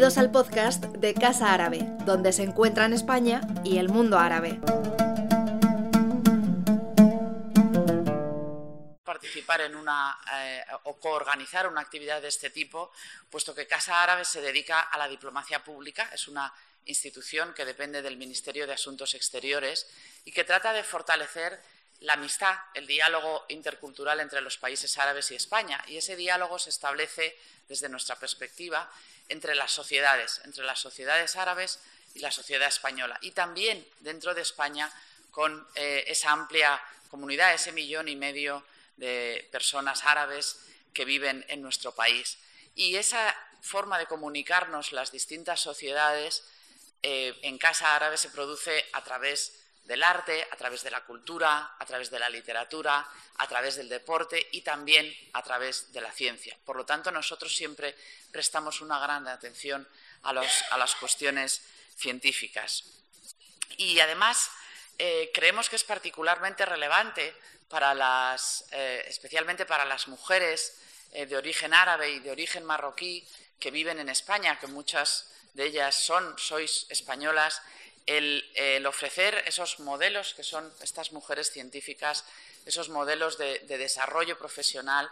Bienvenidos al podcast de Casa Árabe, donde se encuentran España y el mundo árabe. participar en una eh, o coorganizar una actividad de este tipo, puesto que Casa Árabe se dedica a la diplomacia pública, es una institución que depende del Ministerio de Asuntos Exteriores y que trata de fortalecer la amistad, el diálogo intercultural entre los países árabes y España. Y ese diálogo se establece, desde nuestra perspectiva, entre las sociedades, entre las sociedades árabes y la sociedad española. Y también dentro de España con eh, esa amplia comunidad, ese millón y medio de personas árabes que viven en nuestro país. Y esa forma de comunicarnos las distintas sociedades eh, en Casa Árabe se produce a través del arte, a través de la cultura, a través de la literatura, a través del deporte y también a través de la ciencia. Por lo tanto, nosotros siempre prestamos una gran atención a, las cuestiones científicas. Y además, eh, creemos que es particularmente relevante para las, eh, especialmente para las mujeres eh, de origen árabe y de origen marroquí que viven en España, que muchas de ellas son, sois españolas, el, ofrecer esos modelos que son estas mujeres científicas, esos modelos de, desarrollo profesional,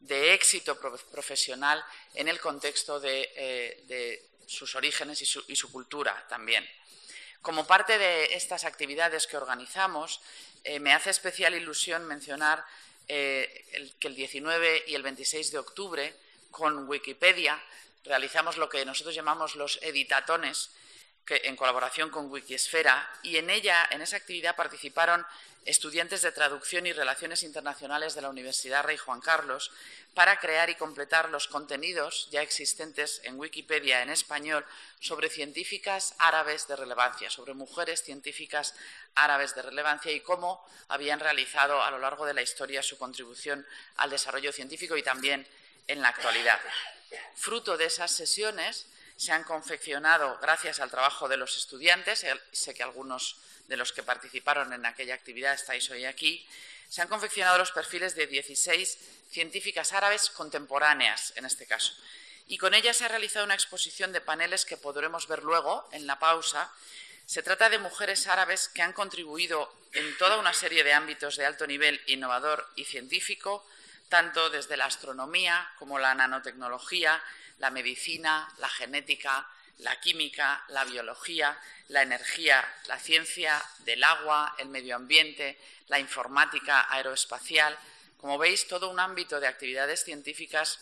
de éxito profesional en el contexto de, eh, sus orígenes y su, cultura también. Como parte de estas actividades que organizamos, eh, me hace especial ilusión mencionar eh, que el 19 y el 26 de octubre, con Wikipedia, realizamos lo que nosotros llamamos los editatones, en colaboración con Wikisfera, y en ella, en esa actividad, participaron estudiantes de traducción y relaciones internacionales de la Universidad Rey Juan Carlos para crear y completar los contenidos ya existentes en Wikipedia en español sobre científicas árabes de relevancia, sobre mujeres científicas árabes de relevancia y cómo habían realizado a lo largo de la historia su contribución al desarrollo científico y también en la actualidad. Fruto de esas sesiones se han confeccionado, gracias al trabajo de los estudiantes, sé que algunos de los que participaron en aquella actividad estáis hoy aquí, se han confeccionado los perfiles de 16 científicas árabes contemporáneas, en este caso. Y con ellas se ha realizado una exposición de paneles que podremos ver luego, en la pausa. Se trata de mujeres árabes que han contribuido en toda una serie de ámbitos de alto nivel innovador y científico, tanto desde la astronomía como la nanotecnología, la medicina, la genética, la química, la biología, la energía, la ciencia del agua, el medio ambiente, la informática aeroespacial. Como veis, todo un ámbito de actividades científicas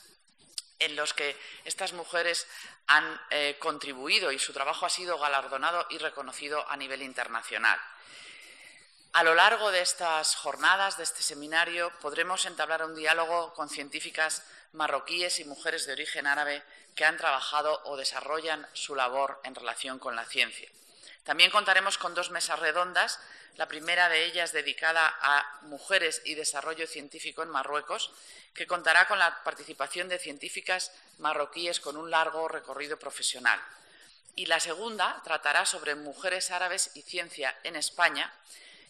en los que estas mujeres han eh, contribuido y su trabajo ha sido galardonado y reconocido a nivel internacional. A lo largo de estas jornadas, de este seminario, podremos entablar un diálogo con científicas marroquíes y mujeres de origen árabe que han trabajado o desarrollan su labor en relación con la ciencia. También contaremos con dos mesas redondas, la primera de ellas dedicada a mujeres y desarrollo científico en Marruecos, que contará con la participación de científicas marroquíes con un largo recorrido profesional. Y la segunda tratará sobre mujeres árabes y ciencia en España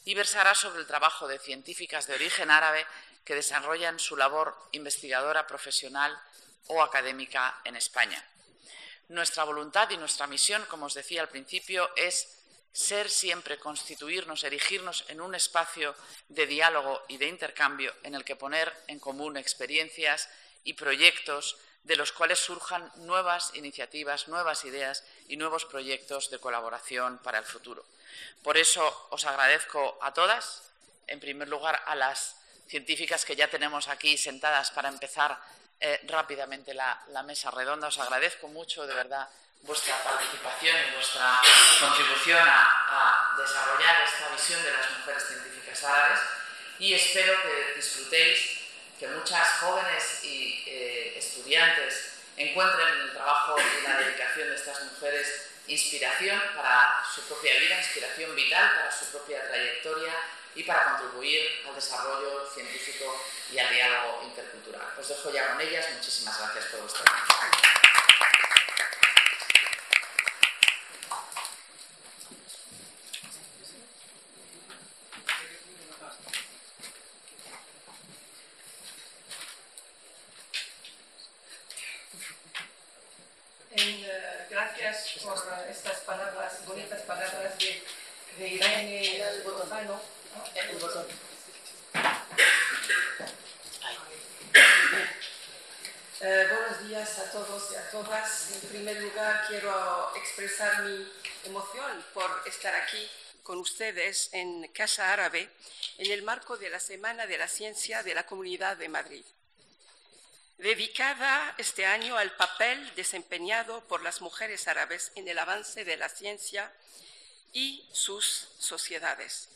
y versará sobre el trabajo de científicas de origen árabe que desarrollan su labor investigadora profesional o académica en España. Nuestra voluntad y nuestra misión, como os decía al principio, es ser siempre, constituirnos, erigirnos en un espacio de diálogo y de intercambio en el que poner en común experiencias y proyectos de los cuales surjan nuevas iniciativas, nuevas ideas y nuevos proyectos de colaboración para el futuro. Por eso os agradezco a todas, en primer lugar a las científicas que ya tenemos aquí sentadas para empezar eh, rápidamente la, mesa redonda. Os agradezco mucho, de verdad, vuestra participación y vuestra contribución a, desarrollar esta visión de las mujeres científicas árabes y espero que disfrutéis, que muchas jóvenes y eh, estudiantes encuentren en el trabajo y la dedicación de estas mujeres inspiración para su propia vida, inspiración vital para su propia trayectoria y para contribuir al desarrollo científico y al diálogo intercultural. Os dejo ya con ellas. Muchísimas gracias por vuestra atención. De Irene el Botofano. El botón. Eh, buenos días a todos y a todas. En primer lugar, quiero expresar mi emoción por estar aquí con ustedes en Casa Árabe en el marco de la Semana de la Ciencia de la Comunidad de Madrid, dedicada este año al papel desempeñado por las mujeres árabes en el avance de la ciencia y sus sociedades.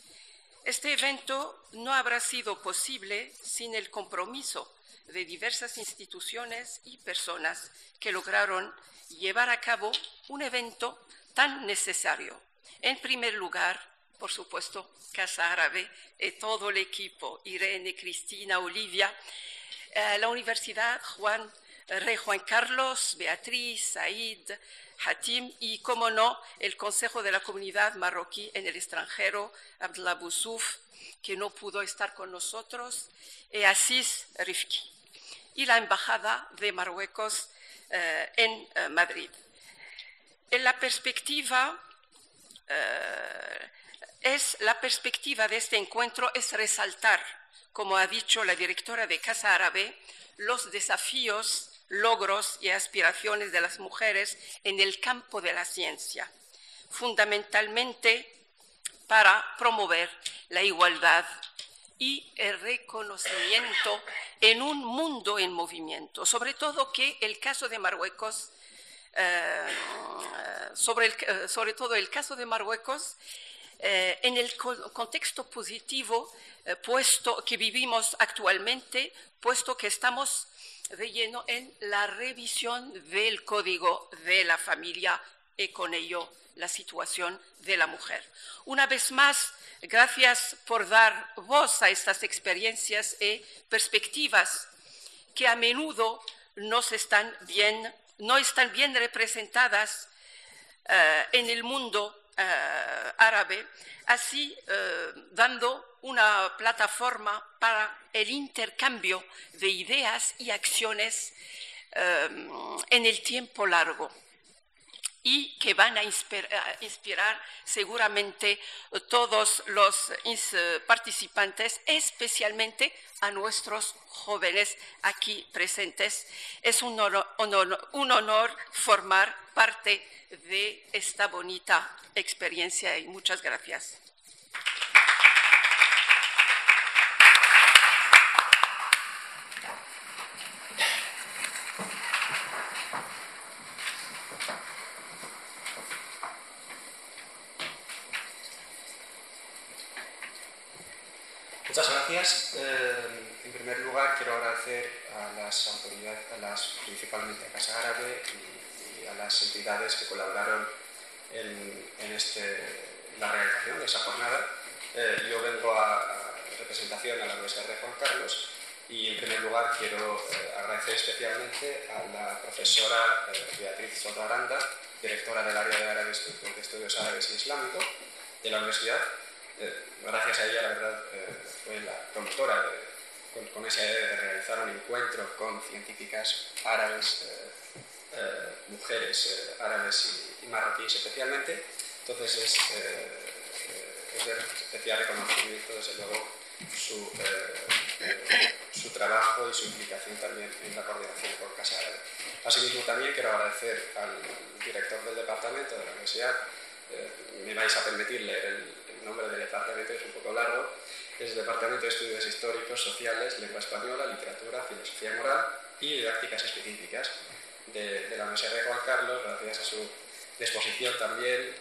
Este evento no habrá sido posible sin el compromiso de diversas instituciones y personas que lograron llevar a cabo un evento tan necesario. En primer lugar, por supuesto, Casa Árabe y todo el equipo, Irene, Cristina, Olivia, eh, la Universidad Juan, Rey Juan Carlos, Beatriz, Said, Hatim y, como no, el Consejo de la Comunidad Marroquí en el extranjero, Abdullah Boussouf, que no pudo estar con nosotros, y Asís Rifki, y la Embajada de Marruecos eh, en eh, Madrid. En la perspectiva, eh, es, la perspectiva de este encuentro es resaltar, como ha dicho la directora de Casa Árabe, los desafíos logros y aspiraciones de las mujeres en el campo de la ciencia, fundamentalmente para promover la igualdad y el reconocimiento en un mundo en movimiento. Sobre todo que el caso de Marruecos, eh, sobre, eh, sobre, todo el caso de Marruecos, eh, en el contexto positivo puesto que vivimos actualmente, puesto que estamos relleno en la revisión del código de la familia y con ello la situación de la mujer. Una vez más, gracias por dar voz a estas experiencias y perspectivas que a menudo no están bien, no están bien representadas eh, en el mundo eh, árabe, así eh, dando una plataforma para el intercambio de ideas y acciones em, en el tiempo largo y que van a inspirar, seguramente todos los participantes, especialmente a nuestros jóvenes aquí presentes. Es un honor formar parte de esta bonita experiencia y muchas gracias. Muchas gracias. Eh, en primer lugar, quiero agradecer a las autoridades, a las, principalmente a Casa Árabe y, a las entidades que colaboraron en, este, la realización de esa jornada. Eh, yo vengo a, representación a la Universidad de Juan Carlos y en primer lugar quiero eh, agradecer especialmente a la profesora Beatriz Soto Aranda, directora del área de, árabes, de Estudios Árabes y Islámicos de la universidad, eh, gracias a ella, la verdad, eh, fue la promotora con, esa idea de realizar un encuentro con científicas árabes, eh, mujeres árabes y, marroquíes especialmente. Entonces es, es de especial reconocimiento, desde luego, su, su, trabajo y su implicación también en la coordinación con Casa Árabe. Asimismo, también quiero agradecer al director del departamento de la universidad. me vais a permitir leer el, nombre del departamento es un poco largo, es el Departamento de Estudios Históricos, Sociales, Lengua Española, Literatura, Filosofía Moral y Didácticas Específicas de, la Universidad de Juan Carlos, gracias a su disposición también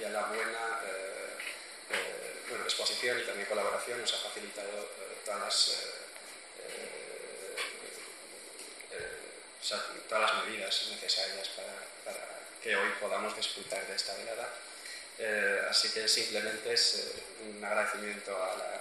y, a la buena eh, eh, disposición y también colaboración nos ha facilitado eh, todas, las, todas las medidas necesarias para, para que hoy podamos disfrutar de esta velada eh, así que simplemente es eh, un agradecimiento a la,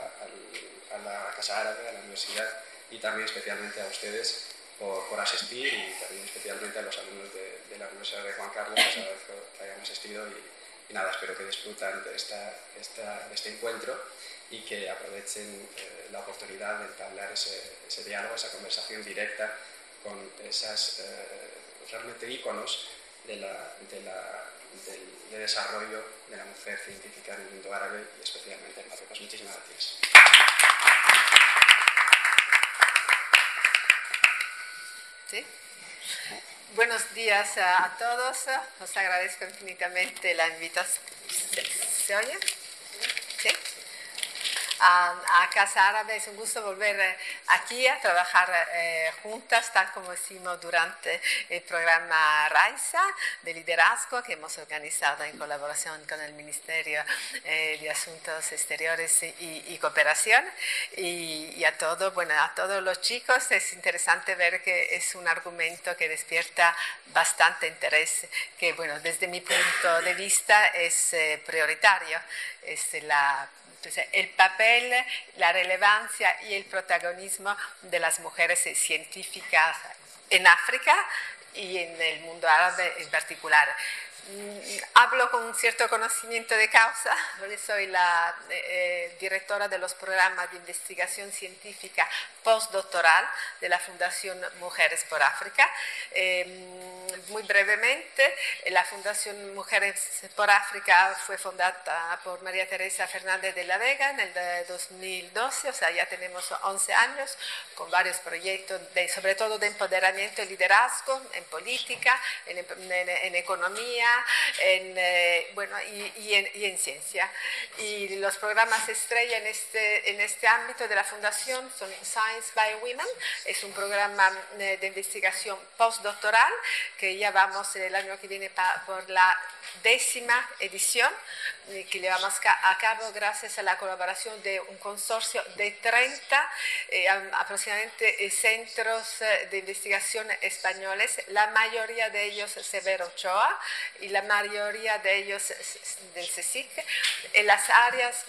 Casa Árabe, a la universidad y también especialmente a ustedes por, asistir y también especialmente a los alumnos de, la Universidad de Juan Carlos, les agradezco que hayan asistido y, nada, espero que disfrutan de, esta, este encuentro y que aprovechen eh, la oportunidad de entablar ese, diálogo, esa conversación directa con esas realmente íconos de la, de desarrollo de la mujer científica en el mundo árabe y especialmente en Marruecos. Muchísimas gracias. Buenos días a todos. Os agradezco infinitamente la invitación. ¿Se oye? ¿Sí? A, Casa Árabe. Es un gusto volver eh, aquí a trabajar eh, juntas, tal como hicimos durante el programa RAISA de liderazgo que hemos organizado en colaboración con el Ministerio eh, de Asuntos Exteriores y, Cooperación. Y, a, todo, bueno, a todos los chicos es interesante ver que es un argumento que despierta bastante interés, que bueno, desde mi punto de vista es prioritario. Es la entonces, el papel, la relevancia y el protagonismo de las mujeres científicas en África y en el mundo árabe en particular. Mm, hablo con un cierto conocimiento de causa, soy la eh, eh, directora de los programas de investigación científica postdoctoral de la Fundación Mujeres por África. Em, muy brevemente, la Fundación Mujeres por África fue fundada por María Teresa Fernández de la Vega en el 2012, o sea, ya tenemos 11 años con varios proyectos, sobre todo de empoderamiento y liderazgo en política, en economía, en, eh, bueno, y, en, ciencia. Y los programas estrella en este, en este ámbito de la Fundación son Science by Women, es un programa eh, de investigación postdoctoral que ya vamos el año que viene por la décima edición eh, que llevamos a cabo gracias a la colaboración de un consorcio de 30 aproximadamente centros de investigación españoles, la mayoría de ellos Severo Ochoa y la mayoría de ellos del CSIC, en las áreas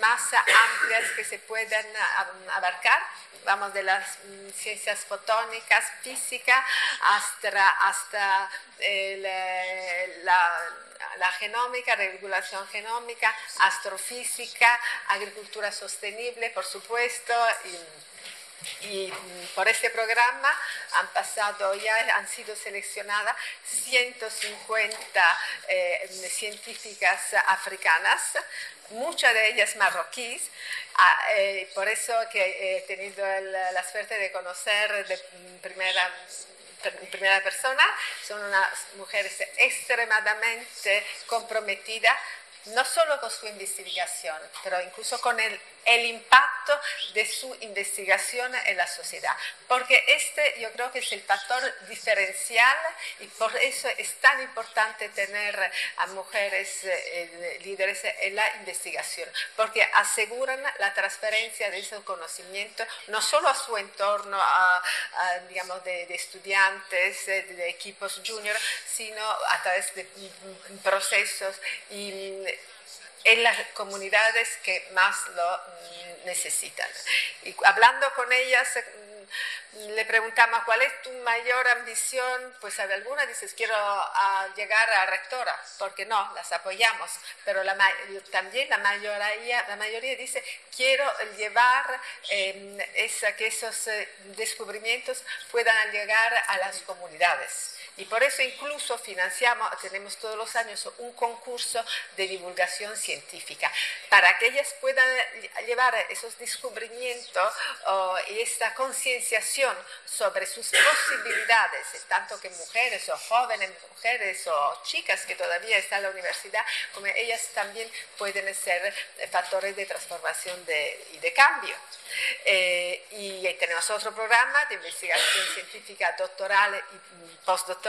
más amplias que se pueden abarcar, vamos de las mm, ciencias fotónicas, física, hasta, hasta la, la genómica, regulación genómica, astrofísica, agricultura sostenible, por supuesto. Y, y por este programa han pasado ya, han sido seleccionadas 150 eh, científicas africanas, muchas de ellas marroquíes, ah, eh, por eso que he tenido la suerte de conocer de primera primera persona, son unas mujeres extremadamente comprometidas no solo con su investigación, pero incluso con el, el, impacto de su investigación en la sociedad. Porque este yo creo que es el factor diferencial y por eso es tan importante tener a mujeres eh, líderes en la investigación, porque aseguran la transferencia de ese conocimiento no solo a su entorno, digamos, de, estudiantes, eh, de equipos junior, sino a través de mm, mm, procesos y en las comunidades que más lo necesitan. Y hablando con ellas, mm, le preguntamos cuál es tu mayor ambición, pues alguna dices quiero llegar a rectora, porque no, las apoyamos, pero también la mayoría, la mayoría dice quiero llevar em, que esos eh, descubrimientos puedan llegar a las comunidades. Y por eso incluso financiamos, tenemos todos los años un concurso de divulgación científica para que ellas puedan llevar esos descubrimientos y esta concienciación sobre sus posibilidades, tanto que mujeres o jóvenes mujeres o chicas que todavía están en la universidad, como ellas también pueden ser factores de transformación y de cambio. Eh, y tenemos otro programa de investigación científica doctoral y postdoctoral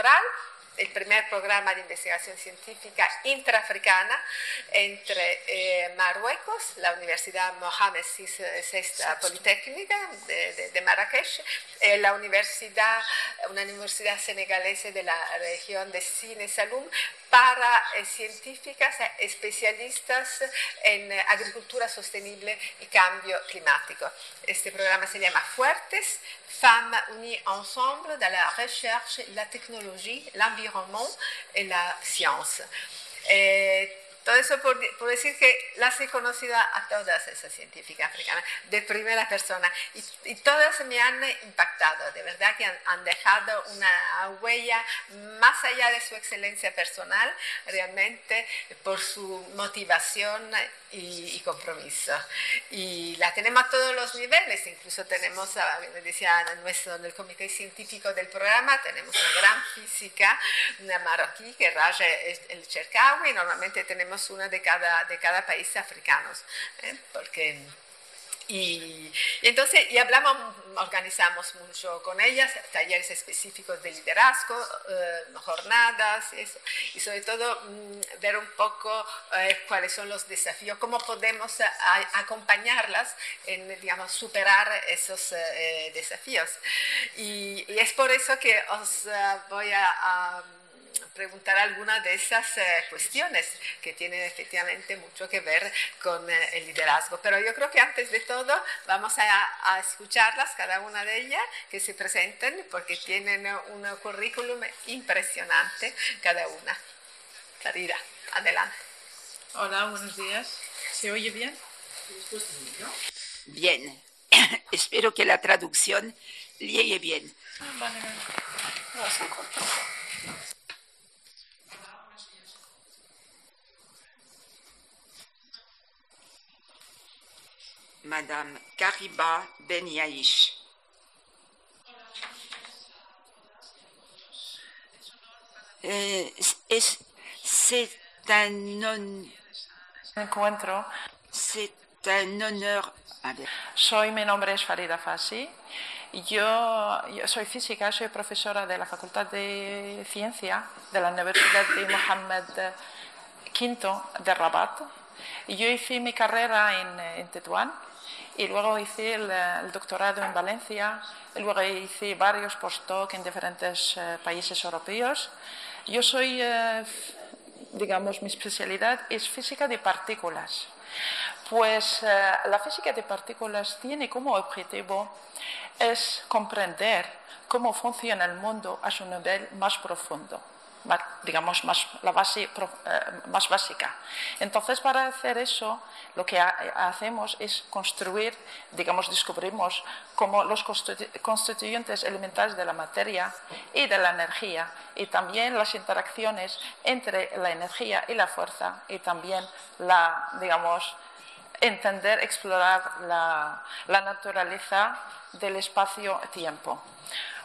el primer programa de investigación científica intraafricana entre eh, Marruecos, la Universidad Mohamed VI Politécnica de, de, Marrakech, eh, la universidad, una universidad senegalesa de la región de Sine Saloum, para eh, científicas especialistas en agricultura sostenible y cambio climático. Este programa se llama Fuertes, Femmes unies ensemble dans la recherche, la technologie, l'environnement et la science. Todo eso por, decir que las he conocido a todas esas científicas africanas de primera persona y, todas me han impactado, de verdad que han, dejado una huella más allá de su excelencia personal, realmente por su motivación y, compromiso. Y la tenemos a todos los niveles, incluso tenemos, me decía nuestro, en el comité científico del programa, tenemos una gran física, una marroquí que raya el Cherkawi, normalmente tenemos una de cada, de cada país africano, ¿eh? porque y, entonces, y hablamos, organizamos mucho con ellas, talleres específicos de liderazgo, eh, jornadas, y sobre todo mm, ver un poco eh, cuáles son los desafíos, cómo podemos acompañarlas en, digamos, superar esos desafíos. Y, y, es por eso que os voy a preguntar algunas de esas eh, cuestiones que tienen efectivamente mucho que ver con eh, el liderazgo. Pero yo creo que antes de todo vamos a, escucharlas, cada una de ellas, que se presenten, porque tienen un currículum impresionante cada una. Clarida, adelante. Hola, buenos días. ¿Se oye bien? Bien. Espero que la traducción llegue bien. Ah, vale, vale. Madame Kariba Ben. Euh, c'est un encuentro. C'est un honneur. Soy, mi nombre es Farida Fassi. Yo, yo, soy física, soy profesora de la Facultad de Ciencia de la Universidad de Mohammed V de Rabat. Yo hice mi carrera en, en Tetuán y luego hice el, doctorado en Valencia, y luego hice varios postdoc en diferentes eh, países europeos. Yo soy, eh, digamos, mi especialidad es física de partículas. Pues eh, la física de partículas tiene como objetivo es comprender cómo funciona el mundo a su nivel más profundo digamos, más, la base eh, más básica. Entonces, para hacer eso, lo que hacemos es construir, digamos, descubrimos como los constituyentes elementales de la materia y de la energía, y también las interacciones entre la energía y la fuerza, y también la, digamos, entender, explorar la, la naturaleza del espacio-tiempo.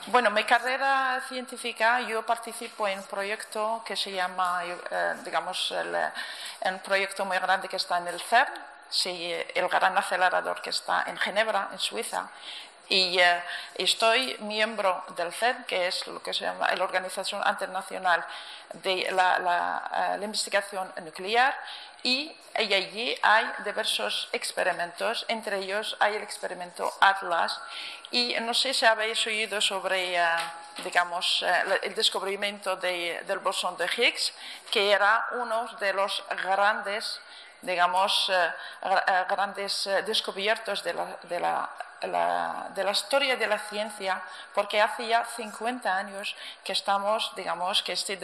Bueno, mi carrera científica, yo participo en un proyecto que se llama, eh, digamos, el, un proyecto muy grande que está en el CERN, el gran acelerador que está en Ginebra, en Suiza, y eh, estoy miembro del CERN, que es lo que se llama la Organización Internacional de la, eh, Investigación Nuclear, y, allí hay diversos experimentos, entre ellos hay el experimento Atlas, y no sé si habéis oído sobre, eh, digamos, el descubrimiento del bosón de Higgs, que era uno de los grandes digamos, grandes descubiertos de la, de la historia de la ciencia, porque hace ya 50 años que estamos, digamos, que, este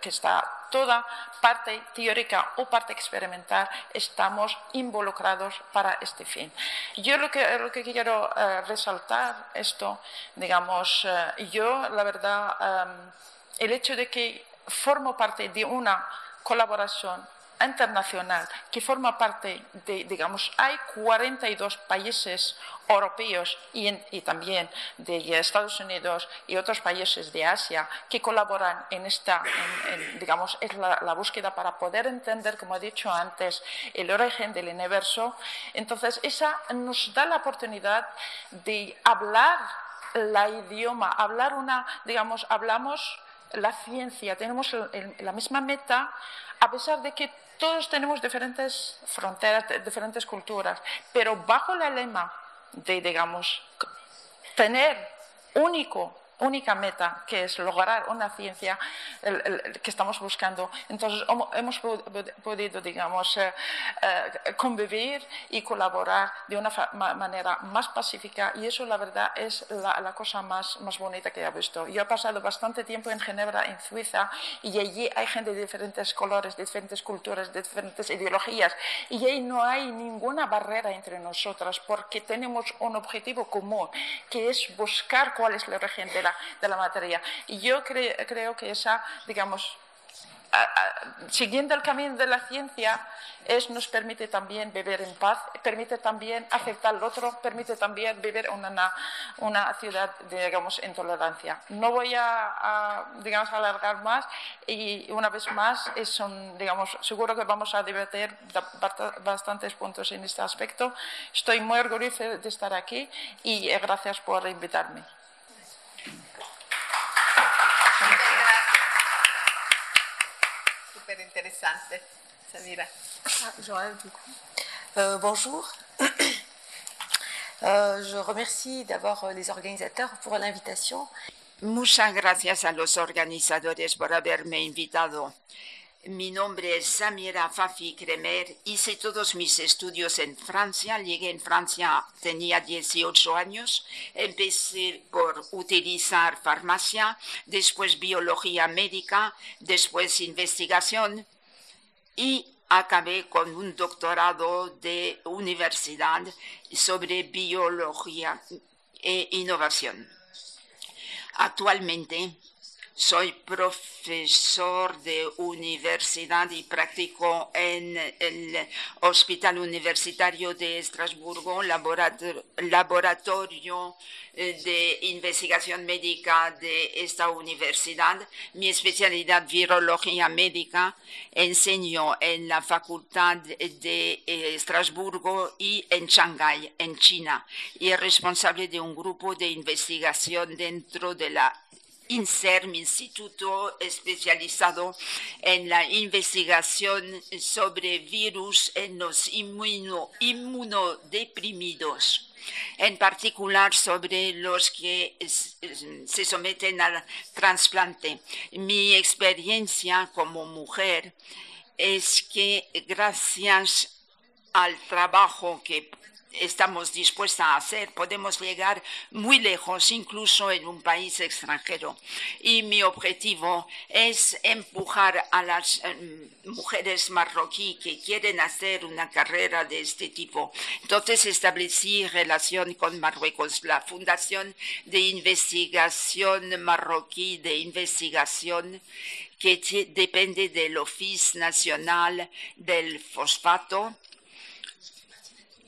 que está toda parte teórica o parte experimental, estamos involucrados para este fin. Yo lo que, lo que quiero eh, resaltar esto, digamos, eh, yo la verdad, eh, el hecho de que formo parte de una colaboración internacional que forma parte de, digamos, hay 42 países europeos y, también de Estados Unidos y otros países de Asia que colaboran en esta, digamos, es la, búsqueda para poder entender, como he dicho antes, el origen del universo. Entonces, esa nos da la oportunidad de hablar la idioma, hablar una, digamos, hablamos la ciencia, tenemos la misma meta, a pesar de que todos tenemos diferentes fronteras, diferentes culturas, pero bajo el lema de, digamos, tener único única meta, que es lograr una ciencia que estamos buscando. Entonces, hemos podido, digamos, eh, eh, convivir y colaborar de una manera más pacífica y eso, la verdad, es la, cosa más, más bonita que he visto. Yo he pasado bastante tiempo en Ginebra, en Suiza, y allí hay gente de diferentes colores, de diferentes culturas, de diferentes ideologías, y ahí no hay ninguna barrera entre nosotras porque tenemos un objetivo común, que es buscar cuál es la origen de la materia. Y yo creo que esa, digamos, siguiendo el camino de la ciencia, nos permite también vivir en paz, permite también aceptar al otro, permite también vivir en una, una ciudad, digamos, en tolerancia. No voy a, digamos, alargar más y una vez más, es digamos, seguro que vamos a debatir bastantes puntos en este aspecto. Estoy muy orgullosa de estar aquí y gracias por invitarme. Intéressante. Samira. Ah, Joël, du coup. Euh, bonjour. Euh, je remercie d'abord les organisateurs pour l'invitation. Muchas gracias a los organizadores por haberme invitado. Mi nombre es Samira Fafi Kremer. Hice todos mis estudios en Francia. Llegué en Francia, tenía 18 años. Empecé por utilizar farmacia, después biología médica, después investigación y acabé con un doctorado de universidad sobre biología e innovación. Actualmente soy profesor de universidad y practico en el Hospital Universitario de Estrasburgo, laboratorio eh, de investigación médica de esta universidad. Mi especialidad virología médica. Enseño en la Facultad de eh, Estrasburgo y en Shanghái, en China. Y es responsable de un grupo de investigación dentro de la INSER, mi instituto especializado en la investigación sobre virus en los inmunodeprimidos, en particular sobre los que se someten al trasplante. Mi experiencia como mujer es que gracias al trabajo que estamos dispuestas a hacer. Podemos llegar muy lejos, incluso en un país extranjero. Y mi objetivo es empujar a las em, mujeres marroquí que quieren hacer una carrera de este tipo. Entonces establecí relación con Marruecos, la Fundación de Investigación Marroquí de Investigación que depende del Office Nacional del Fosfato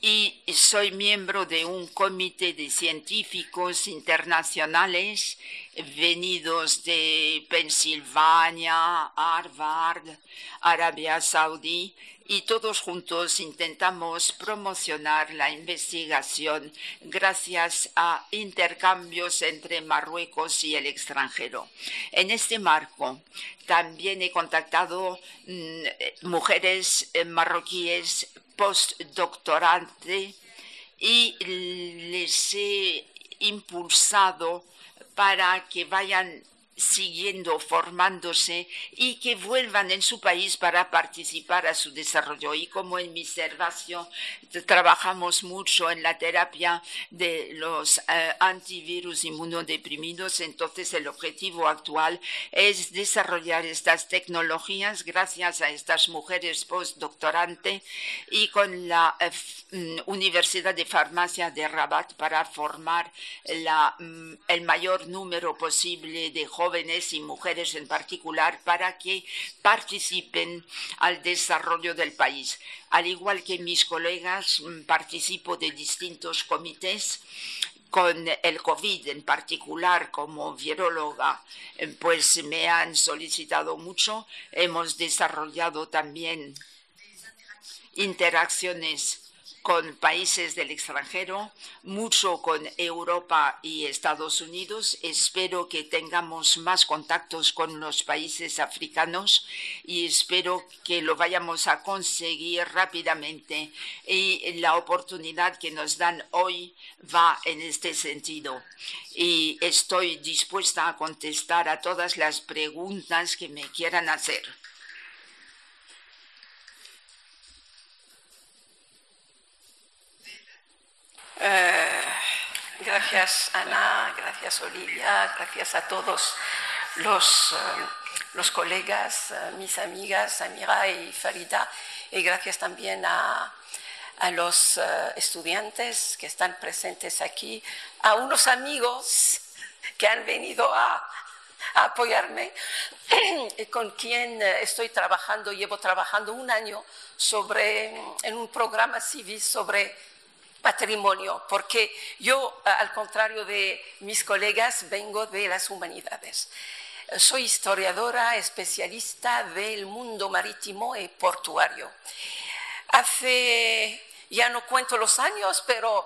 y soy miembro de un comité de científicos internacionales venidos de Pensilvania, Harvard, Arabia Saudí y todos juntos intentamos promocionar la investigación gracias a intercambios entre Marruecos y el extranjero. En este marco, también he contactado mm, mujeres marroquíes postdoctorante y les he impulsado para que vayan siguiendo formándose y que vuelvan en su país para participar a su desarrollo. Y como en mi servicio trabajamos mucho en la terapia de los eh, antivirus inmunodeprimidos, entonces el objetivo actual es desarrollar estas tecnologías gracias a estas mujeres postdoctorante y con la eh, mm, Universidad de Farmacia de Rabat para formar la, mm, el mayor número posible de jóvenes jóvenes y mujeres en particular para que participen al desarrollo del país. Al igual que mis colegas, mm, participo de distintos comités con el COVID en particular como viróloga, eh, pues me han solicitado mucho. Hemos desarrollado también interacciones con países del extranjero, mucho con Europa y Estados Unidos. Espero que tengamos más contactos con los países africanos y espero que lo vayamos a conseguir rápidamente. Y la oportunidad que nos dan hoy va en este sentido. Y estoy dispuesta a contestar a todas las preguntas que me quieran hacer. Eh, gracias Ana, gracias Olivia, gracias a todos los, eh, los colegas, eh, mis amigas, Amira y Farida, y gracias también a, a los estudiantes que están presentes aquí, a unos amigos que han venido a, a apoyarme con quien estoy trabajando, llevo trabajando un año sobre, en un programa civil sobre patrimonio, porque yo, al contrario de mis colegas, vengo de las humanidades. Soy historiadora especialista del mundo marítimo y portuario. Hace, ya no cuento los años, pero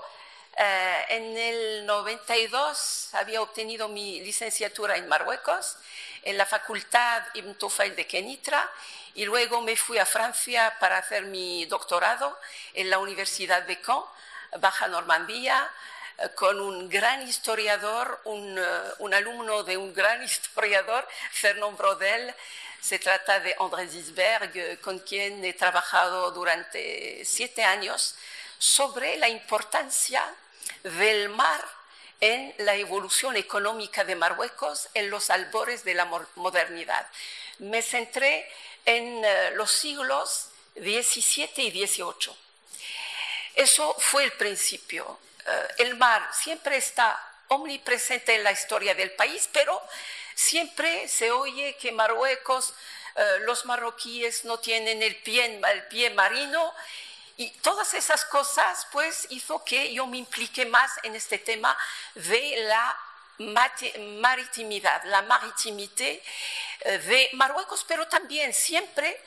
eh, en el 92 había obtenido mi licenciatura en Marruecos, en la Facultad Ibn Tufail de Kenitra, y luego me fui a Francia para hacer mi doctorado en la Universidad de Caen Baja Normandía, eh, con un gran historiador, eh, un, alumno de un gran historiador, Fernand Brodel. Se trata de André Zisberg, eh, con quien he trabajado durante siete años sobre la importancia del mar en la evolución económica de Marruecos en los albores de la modernidad. Me centré en los siglos XVII y XVIII eso fue el principio. Eh, el mar siempre está omnipresente en la historia del país, pero siempre se oye que Marruecos, eh, los marroquíes no tienen el pie, el pie marino y todas esas cosas pues hizo que yo me implique más en este tema de la maritimidad, la maritimité eh, de Marruecos, pero también siempre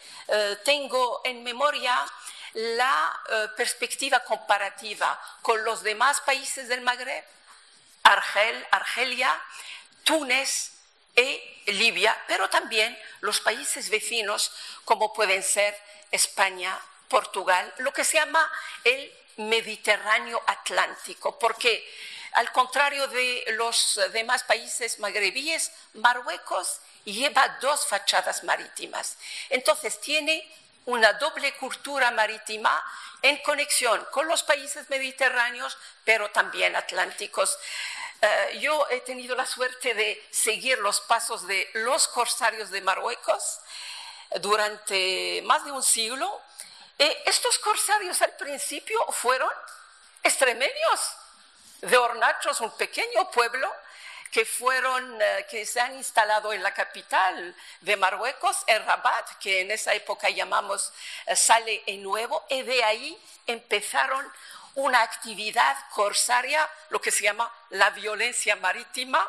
tengo en memoria la eh, perspectiva comparativa con los demás países del Magreb, Argel, Argelia, Túnez e Libia, pero también los países vecinos como pueden ser España, Portugal, lo que se llama el Mediterráneo Atlántico, porque al contrario de los demás países magrebíes, Marruecos lleva dos fachadas marítimas. Entonces tiene una doble cultura marítima en conexión con los países mediterráneos, pero también atlánticos. Eh, yo he tenido la suerte de seguir los pasos de los corsarios de Marruecos durante más de un siglo. estos corsarios al principio fueron extremeños de Hornachos, un pequeño pueblo que fueron, eh, que se han instalado en la capital de Marruecos, el Rabat, que en esa época llamamos eh, Sale en Nuevo, y de ahí empezaron una actividad corsaria, lo que se llama la violencia marítima,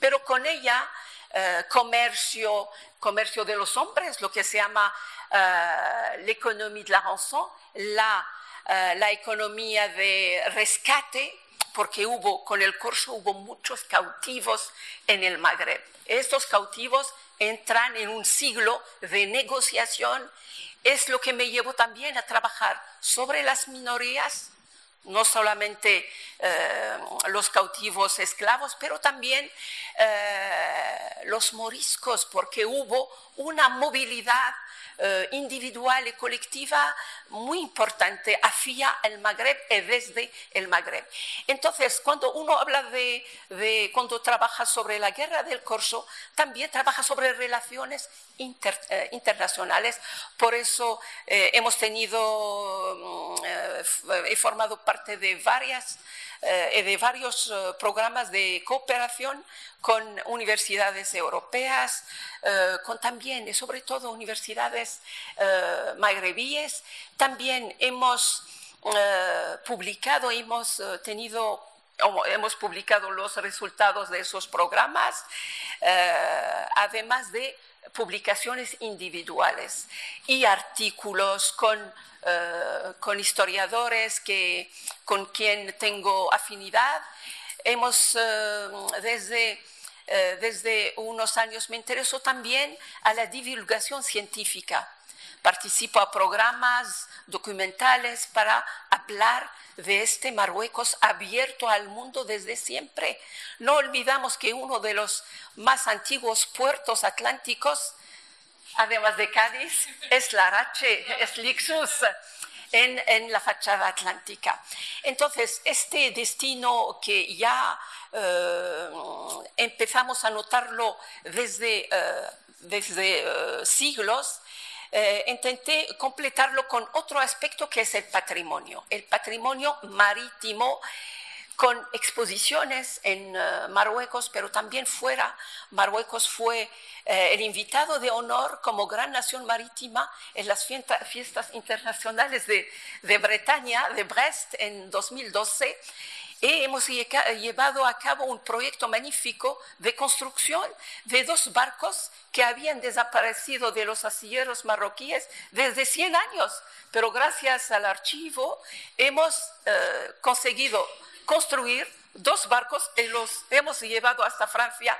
pero con ella eh, comercio, comercio de los hombres, lo que se llama la economía de la rançon, la, la economía de rescate, porque hubo, con el corso hubo muchos cautivos en el Magreb. Estos cautivos entran en un siglo de negociación. Es lo que me llevó también a trabajar sobre las minorías, no solamente eh, los cautivos esclavos, pero también eh, los moriscos, porque hubo una movilidad eh, individual y colectiva muy importante hacia el Magreb y desde el Magreb. Entonces, cuando uno habla de, cuando trabaja sobre la guerra del Corso, también trabaja sobre relaciones eh, internacionales. Por eso eh, hemos tenido, mm, he formado parte de varias eh, de varios eh, programas de cooperación con universidades europeas, eh, con también y sobre todo universidades magrebíes. También hemos publicado, hemos tenido hemos publicado los resultados de esos programas, además de publicaciones individuales y artículos con, con historiadores que, con quien tengo afinidad. Hemos desde desde unos años me interesó también a la divulgación científica participo a programas documentales para hablar de este Marruecos abierto al mundo desde siempre. No olvidamos que uno de los más antiguos puertos atlánticos, además de Cádiz, es Larache, es Lixus. En, la fachada atlántica. Entonces, este destino que ya eh, empezamos a notarlo desde, eh, desde eh, siglos, eh, intenté completarlo con otro aspecto que es el patrimonio, el patrimonio marítimo con exposiciones en eh, Marruecos, pero también fuera. Marruecos fue eh, el invitado de honor como gran nación marítima en las fiestas internacionales de, de Bretaña, de Brest, en 2012 y hemos llevado a cabo un proyecto magnífico de construcción de dos barcos que habían desaparecido de los asilleros marroquíes desde 100 años, pero gracias al archivo hemos eh, conseguido construir dos barcos y los hemos llevado hasta Francia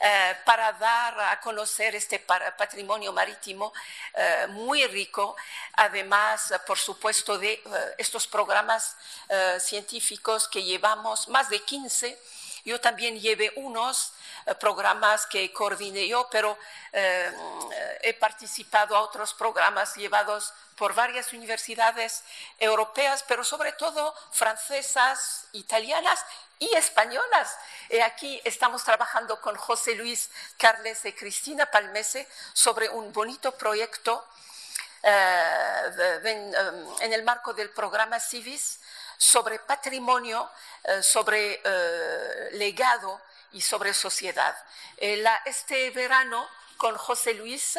eh, para dar a conocer este patrimonio marítimo eh, muy rico, además, por supuesto, de eh, estos programas científicos que llevamos, más de 15. Yo también llevé unos programas que coordiné yo, pero he participado a otros programas llevados por varias universidades europeas, pero sobre todo francesas, italianas y españolas. Y aquí estamos trabajando con José Luis Carles y Cristina Palmese sobre un bonito proyecto eh, em, en, el marco del programa CIVIS sobre patrimonio, eh, sobre eh, legado y sobre sociedad. este verano, con José Luis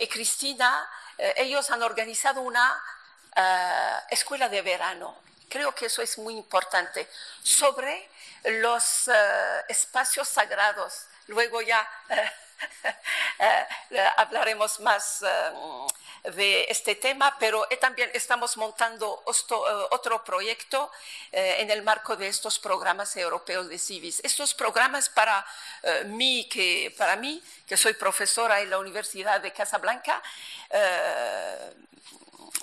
y Cristina, ellos han organizado una escuela de verano creo que eso es muy importante, sobre los eh, espacios sagrados. Luego ya eh, hablaremos más eh, de este tema, pero también estamos montando otro proyecto en el marco de estos programas europeos de CIVIS. Estos programas para mí, que, para mí, que soy profesora en la Universidad de Casablanca,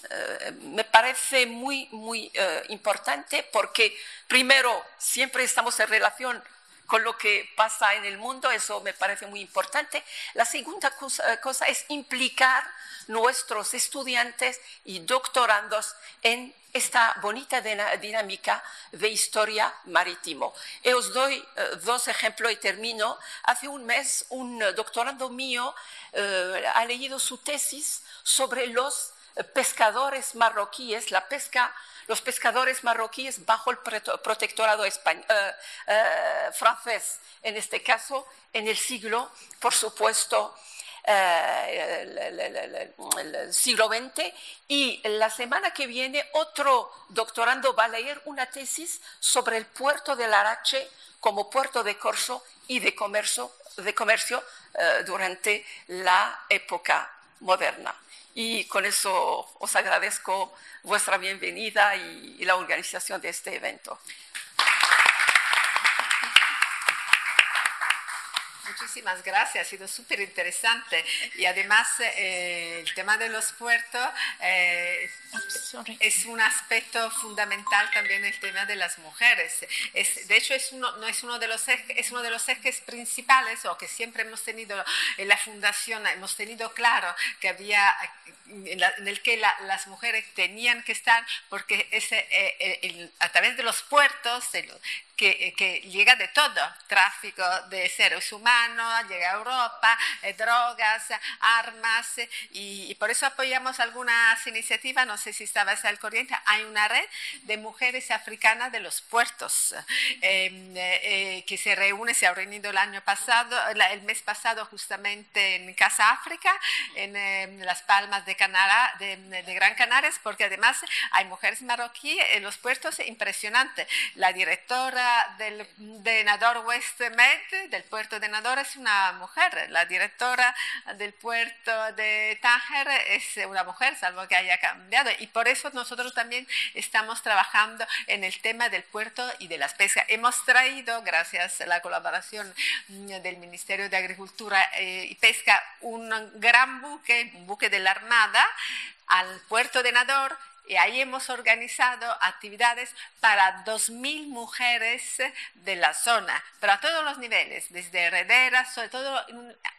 eh, me parece muy, muy eh, importante porque, primero, siempre estamos en relación con lo que pasa en el mundo, eso me parece muy importante. La segunda cosa, eh, es implicar nuestros estudiantes y doctorandos en esta bonita dinámica de historia marítimo. Y os doy dos ejemplos y termino. Hace un mes un doctorando mío ha leído su tesis sobre los pescadores marroquíes, la pesca, los pescadores marroquíes bajo el protectorado eh, eh, francés, en este caso en el siglo, por supuesto, eh, el, siglo XX y la semana que viene otro doctorando va a leer una tesis sobre el puerto de Larache como puerto de corso y de comercio, de comercio durante la época moderna. Y con eso os agradezco vuestra bienvenida y, la organización de este evento. Muchísimas gracias, ha sido súper interesante. Y además eh, el tema de los puertos eh, es un aspecto fundamental también el tema de las mujeres. Es, de hecho, es uno, no es uno, de los ejes, es uno de los ejes principales o que siempre hemos tenido en la fundación, hemos tenido claro que había, en, el que las mujeres tenían que estar porque ese, eh, a través de los puertos, que, que, llega de todo, tráfico de seres humanos, llega a Europa, eh, drogas, armas, y, por eso apoyamos algunas iniciativas, no sé si estabas al corriente, hay una red de mujeres africanas de los puertos em, eh, que se reúne, se ha reunido el año pasado, el mes pasado justamente en Casa África, en, em, las Palmas de, Canara, de, de Gran Canarias, porque además hay mujeres marroquíes en los puertos impresionantes. La directora del, de Nador West Med, del puerto de Nador, es una mujer. La directora del puerto de Tánger es una mujer, salvo que haya cambiado. Y por eso nosotros también estamos trabajando en el tema del puerto y de las pescas. Hemos traído, gracias a la colaboración del Ministerio de Agricultura eh, y Pesca, un gran buque, un buque de la Armada, al puerto de Nador y ahí hemos organizado actividades para 2.000 mujeres de la zona, pero a todos los niveles, desde herederas, sobre todo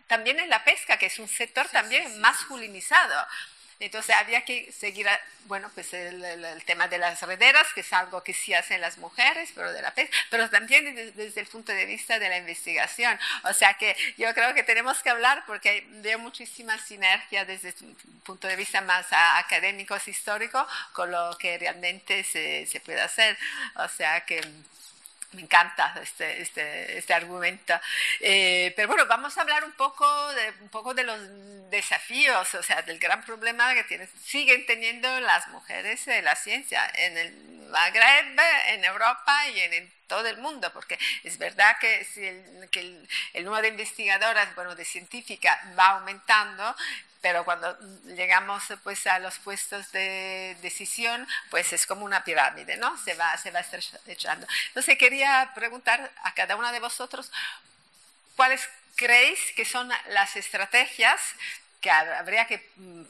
también en la pesca, que es un sector también masculinizado. Entonces había que seguir, bueno, pues el, tema de las rederas, que es algo que sí hacen las mujeres, pero de la pesca, pero también desde, el punto de vista de la investigación. O sea que yo creo que tenemos que hablar porque veo muchísima sinergia desde un punto de vista más académico, histórico, con lo que realmente se, se puede hacer. O sea que me encanta este, este, este argumento. Eh, pero bueno, vamos a hablar un poco, de, un poco de los desafíos, o sea, del gran problema que tienen, siguen teniendo las mujeres de la ciencia en el Magreb, en Europa y en, todo el mundo, porque es verdad que, el, el, número de investigadoras, bueno, de científicas va aumentando, pero cuando llegamos pues a los puestos de decisión, pues es como una pirámide, ¿no? Se va, se va estrechando. Entonces quería preguntar a cada una de vosotros, ¿cuáles creéis que son las estrategias que habría que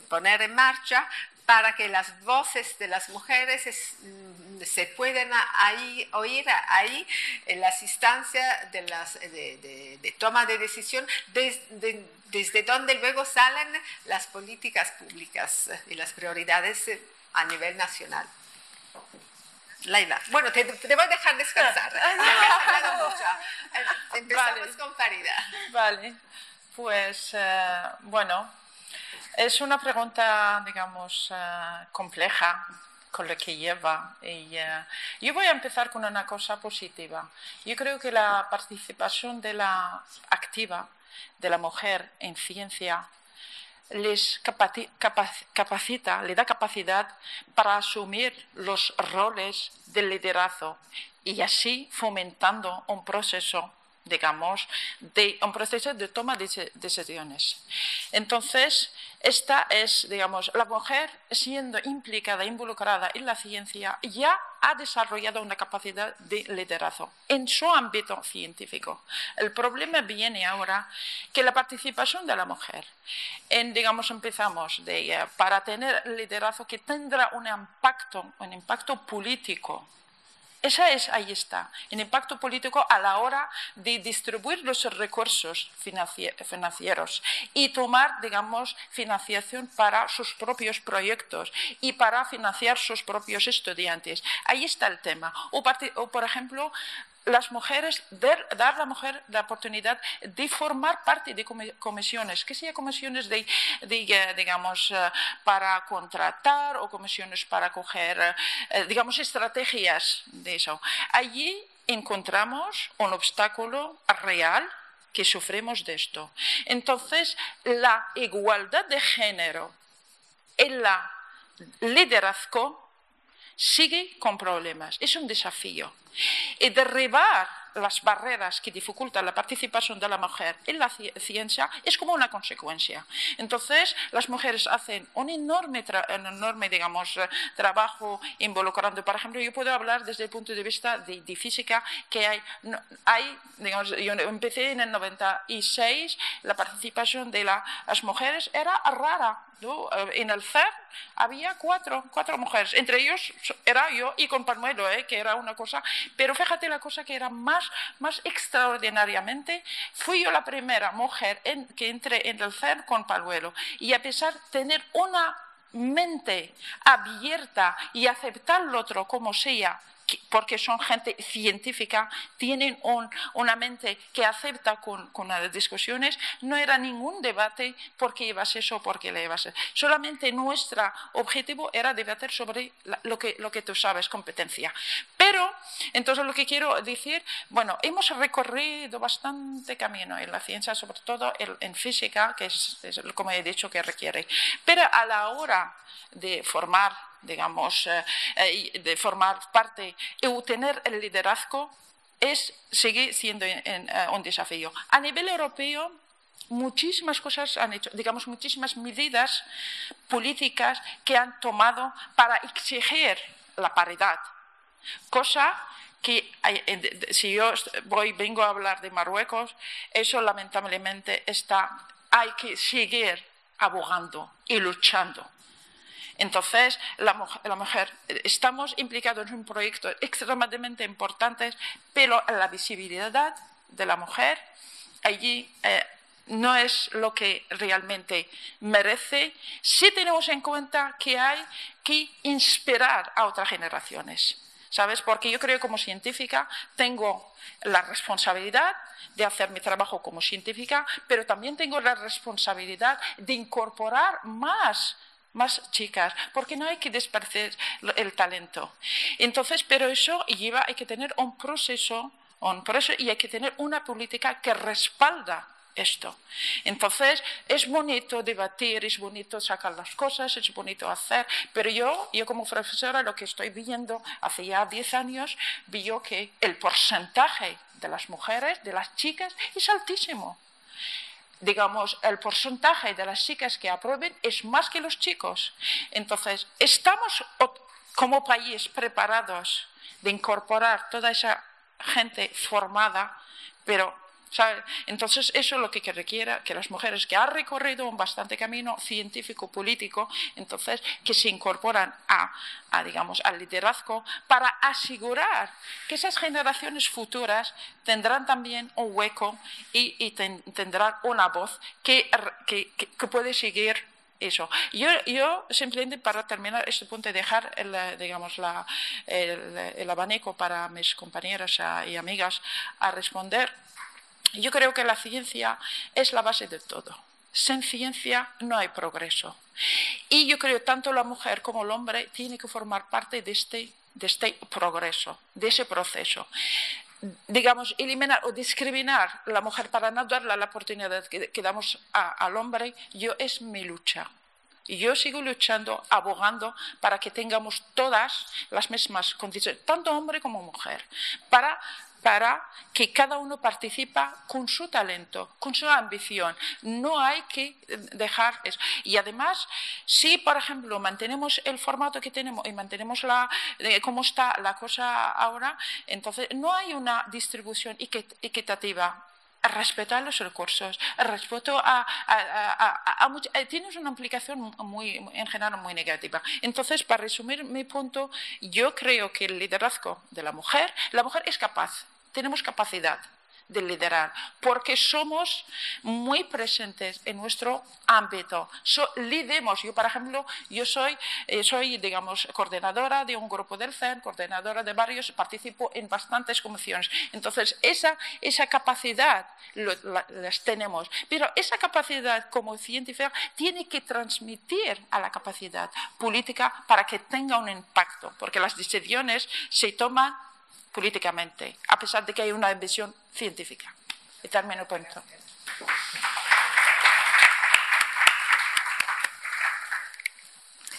poner en marcha para que las voces de las mujeres mm, se puedan ahí, oír ahí en las instancias de, las, de, toma de decisión, desde, desde donde luego salen las políticas públicas y las prioridades a nivel nacional. Laila, bueno, te, voy a dejar descansar. Empezamos con Farida. Vale, pues eh, bueno, es una pregunta, digamos, eh, compleja con lo que lleva. Y, eh, yo voy a empezar con una cosa positiva. Yo creo que la participación de la activa de la mujer en ciencia les capacita, le da capacidad para asumir los roles del liderazgo y así fomentando un proceso digamos, de un proceso de toma de decisiones. Entonces, esta es, digamos, la mujer siendo implicada, involucrada en la ciencia, ya ha desarrollado una capacidad de liderazgo en su ámbito científico. El problema viene ahora que la participación de la mujer, en, digamos, empezamos de para tener liderazgo que tendrá un impacto, un impacto político esa es, ahí está, el impacto político a la hora de distribuir los recursos financieros y tomar, digamos, financiación para sus propios proyectos y para financiar sus propios estudiantes. Ahí está el tema. O, por ejemplo, las mujeres, dar, a la mujer la oportunidad de formar parte de comisiones, que sean comisiones de, eh, digamos, eh, para contratar o comisiones para coger, eh, digamos, estrategias de eso. Allí encontramos un obstáculo real que sufrimos de esto. Entonces, la igualdad de género en la liderazgo sigue con problemas. Es un desafío. Y derribar las barreras que dificultan la participación de la mujer en la ciencia es como una consecuencia. Entonces, las mujeres hacen un enorme, enorme digamos, eh, trabajo involucrando. Por ejemplo, yo puedo hablar desde el punto de vista de, física que hay, hay digamos, yo empecé en el 96, la participación de las mujeres era rara. Eh, en el CERN había cuatro, cuatro mujeres, entre ellos era yo y con Panuelo, ¿eh? que era una cosa, pero fíjate la cosa que era más, más extraordinariamente, fui yo la primera mujer que entré en el CERN con Panuelo y a pesar de tener una mente abierta y aceptar lo otro como sea porque son gente científica, tienen una mente que acepta con, las discusiones, no era ningún debate por qué llevas eso o por qué le llevas eso. Solamente nuestro objetivo era debatir sobre lo, que, lo que tú sabes, competencia. Pero, entonces lo que quiero decir, bueno, hemos recorrido bastante camino en la ciencia, sobre todo en física, que es, es como he dicho que requiere. Pero a la hora de formar digamos, eh, eh, de formar parte y tener el liderazgo, es, sigue siendo un desafío. A nivel europeo, muchísimas cosas han hecho, digamos, muchísimas medidas políticas que han tomado para exigir la paridad, cosa que si yo voy, vengo a hablar de Marruecos, eso lamentablemente está, hay que seguir abogando y luchando. Entonces, la mujer, estamos implicados en un proyecto extremadamente importante, pero la visibilidad de la mujer allí eh, no es lo que realmente merece si tenemos en cuenta que hay que inspirar a otras generaciones. ¿Sabes? Porque yo creo que como científica tengo la responsabilidad de hacer mi trabajo como científica, pero también tengo la responsabilidad de incorporar más más chicas, porque no hay que desperdiciar el talento. Entonces, pero eso lleva, hay que tener un proceso, un proceso y hay que tener una política que respalda esto. Entonces, es bonito debatir, es bonito sacar las cosas, es bonito hacer, pero yo, yo como profesora, lo que estoy viendo hace ya 10 años, vi que el porcentaje de las mujeres, de las chicas, es altísimo. Digamos, el porcentaje de las chicas que aprueben es más que los chicos. Entonces, estamos como país preparados de incorporar toda esa gente formada, pero entonces, eso es lo que requiere que las mujeres que han recorrido un bastante camino científico, político, entonces, que se incorporan a, digamos, al liderazgo para asegurar que esas generaciones futuras tendrán también un hueco y, tendrán una voz que, puede seguir eso. Yo, yo, simplemente para terminar este punto y dejar el, digamos, el, abanico para mis compañeras y amigas a responder yo creo que la ciencia es la base de todo. Sin ciencia no hay progreso. Y yo creo que tanto la mujer como el hombre tienen que formar parte de este, de este progreso, de ese proceso digamos, eliminar o discriminar a la mujer para no darle la oportunidad que, damos al hombre, yo es mi lucha. Y yo sigo luchando, abogando para que tengamos todas las mismas condiciones, tanto hombre como mujer, para para que cada uno participa con su talento, con su ambición. No hay que dejar eso. Y además, si, por ejemplo, mantenemos el formato que tenemos y mantenemos la, eh, cómo está la cosa ahora, entonces no hay una distribución equitativa respetar los recursos, respeto a, a, eh, tienes una implicación muy, en general muy negativa. Entonces, para resumir mi punto, yo creo que el liderazgo de la mujer, la mujer es capaz, tenemos capacidad de liderar, porque somos muy presentes en nuestro ámbito. So, lidemos. Yo, por ejemplo, yo soy, eh, soy, digamos, coordinadora de un grupo del CEN, coordinadora de varios, participo en bastantes comisiones. Entonces, esa, esa capacidad las tenemos, pero esa capacidad como científica tiene que transmitir a la capacidad política para que tenga un impacto, porque las decisiones se toman políticamente, a pesar de que hay una visión científica. Y termino punto.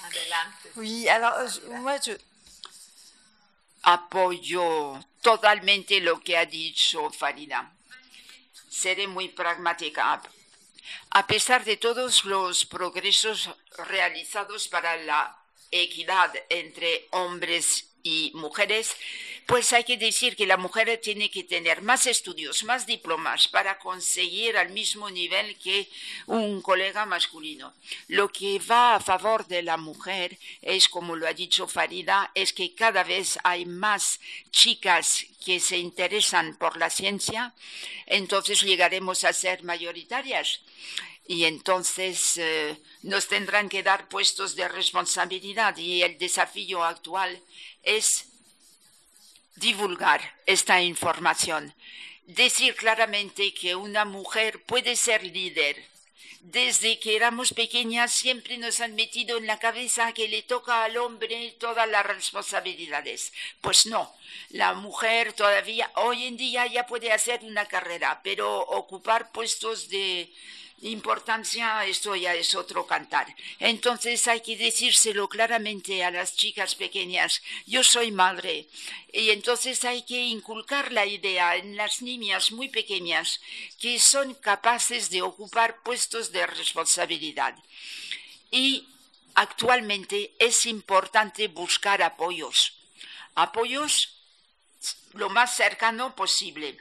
Adelante. Oui, alors moi je apoyo totalmente lo que ha dicho Farida. Seré muy pragmática. A pesar de todos los progresos realizados para la equidad entre hombres y mujeres, pues hay que decir que la mujer tiene que tener más estudios, más diplomas para conseguir al mismo nivel que un colega masculino. Lo que va a favor de la mujer es, como lo ha dicho Farida, es que cada vez hay más chicas que se interesan por la ciencia, entonces llegaremos a ser mayoritarias y entonces eh, nos tendrán que dar puestos de responsabilidad y el desafío actual es divulgar esta información, decir claramente que una mujer puede ser líder. Desde que éramos pequeñas siempre nos han metido en la cabeza que le toca al hombre todas las responsabilidades. Pues no, la mujer todavía hoy en día ya puede hacer una carrera, pero ocupar puestos de importancia, esto ya es otro cantar. Entonces hay que decírselo claramente a las chicas pequeñas. Yo soy madre. Y entonces hay que inculcar la idea en las niñas muy pequeñas que son capaces de ocupar puestos de responsabilidad. Y actualmente es importante buscar apoyos. Apoyos lo más cercano posible.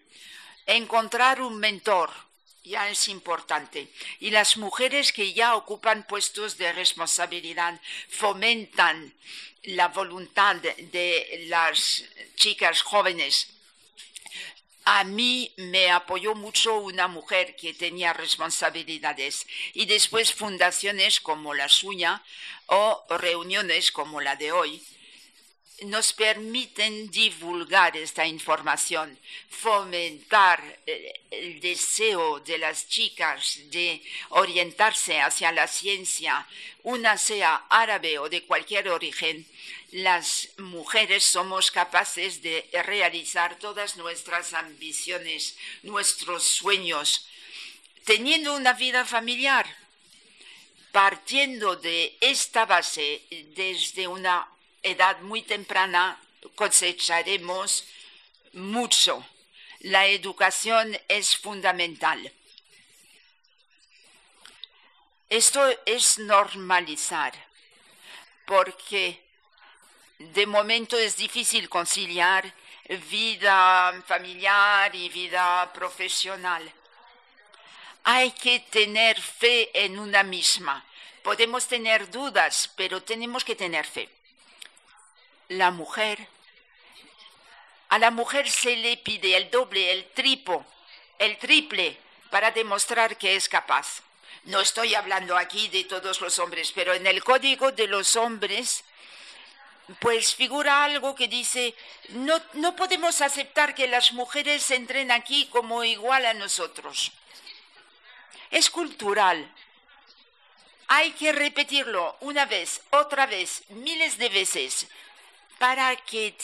Encontrar un mentor ya es importante. Y las mujeres que ya ocupan puestos de responsabilidad fomentan la voluntad de las chicas jóvenes. A mí me apoyó mucho una mujer que tenía responsabilidades y después fundaciones como la suya o reuniones como la de hoy nos permiten divulgar esta información, fomentar el deseo de las chicas de orientarse hacia la ciencia, una sea árabe o de cualquier origen, las mujeres somos capaces de realizar todas nuestras ambiciones, nuestros sueños, teniendo una vida familiar, partiendo de esta base desde una edad muy temprana cosecharemos mucho. La educación es fundamental. Esto es normalizar, porque de momento es difícil conciliar vida familiar y vida profesional. Hay que tener fe en una misma. Podemos tener dudas, pero tenemos que tener fe la mujer, a la mujer se le pide el doble, el tripo, el triple para demostrar que es capaz. No estoy hablando aquí de todos los hombres, pero en el código de los hombres, pues figura algo que dice, no, no podemos aceptar que las mujeres entren aquí como igual a nosotros. Es cultural. Hay que repetirlo una vez, otra vez, miles de veces, para que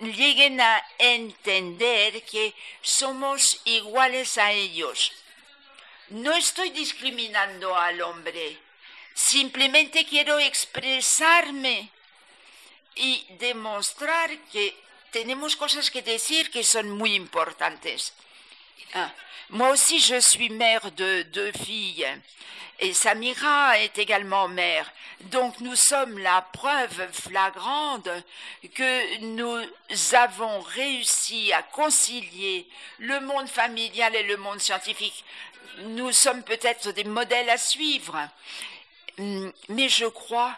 lleguen a entender que somos iguales a ellos. No estoy discriminando al hombre, simplemente quiero expresarme y demostrar que tenemos cosas que decir que son muy importantes. Ah, moi aussi, je suis mère de deux filles. Et Samira est également mère. Donc nous sommes la preuve flagrante que nous avons réussi à concilier le monde familial et le monde scientifique. Nous sommes peut-être des modèles à suivre, mais je crois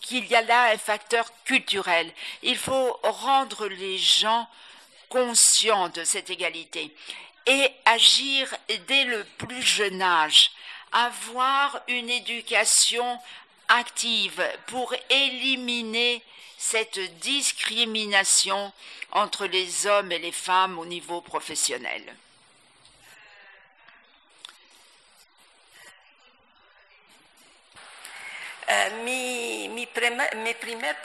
qu'il y a là un facteur culturel. Il faut rendre les gens conscients de cette égalité et agir dès le plus jeune âge avoir une éducation active pour éliminer cette discrimination entre les hommes et les femmes au niveau professionnel.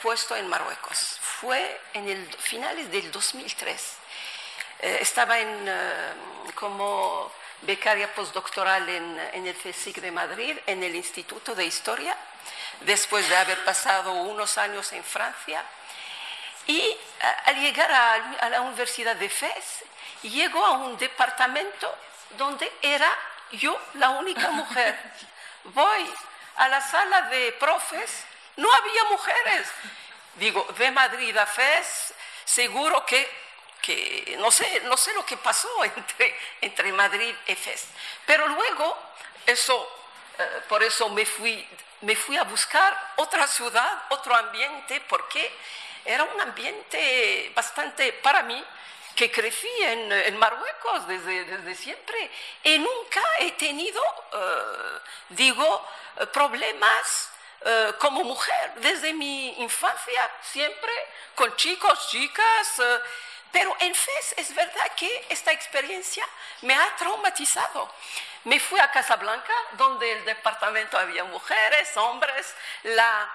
Puesto en Marruecos fue en el finales del 2003. Eh, estaba en, uh, como becaria postdoctoral en, en el CSIC de Madrid, en el Instituto de Historia, después de haber pasado unos años en Francia. Y al llegar a, a la Universidad de Fez, llego a un departamento donde era yo la única mujer. Voy a la sala de profes, no había mujeres. Digo, de Madrid a Fez, seguro que que no sé, no sé lo que pasó entre, entre Madrid y Fez. Pero luego, eso, eh, por eso me fui, me fui a buscar otra ciudad, otro ambiente, porque era un ambiente bastante, para mí, que crecí en, en Marruecos desde, desde, siempre y nunca he tenido, eh, digo, problemas eh, como mujer desde mi infancia, siempre con chicos, chicas. Pero en FES es verdad que esta experiencia me ha traumatizado. Me fui a Casablanca, donde el departamento había mujeres, hombres, la,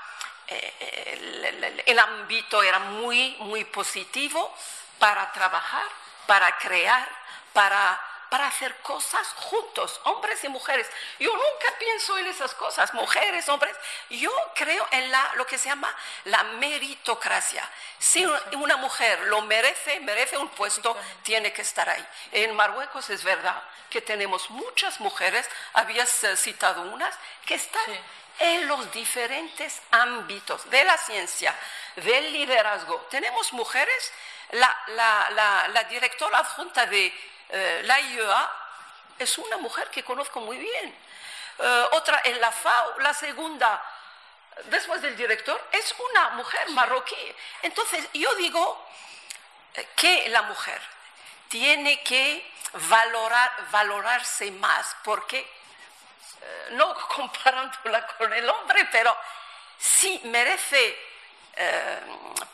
eh, el, ámbito era muy, muy positivo para trabajar, para crear, para para hacer cosas juntos, hombres y mujeres. Yo nunca pienso en esas cosas, mujeres, hombres. Yo creo en la, lo que se llama la meritocracia. Si una mujer lo merece, merece un puesto, tiene que estar ahí. En Marruecos es verdad que tenemos muchas mujeres, habías eh, citado unas, que están en los diferentes ámbitos de la ciencia, del liderazgo. Tenemos mujeres, la, la, la directora adjunta de eh, la IEA es una mujer que conozco muy bien. Eh, otra en la FAO, la segunda, después del director, es una mujer marroquí. Entonces, yo digo eh, que la mujer tiene que valorar, valorarse más, porque, no comparándola con el hombre, pero sí merece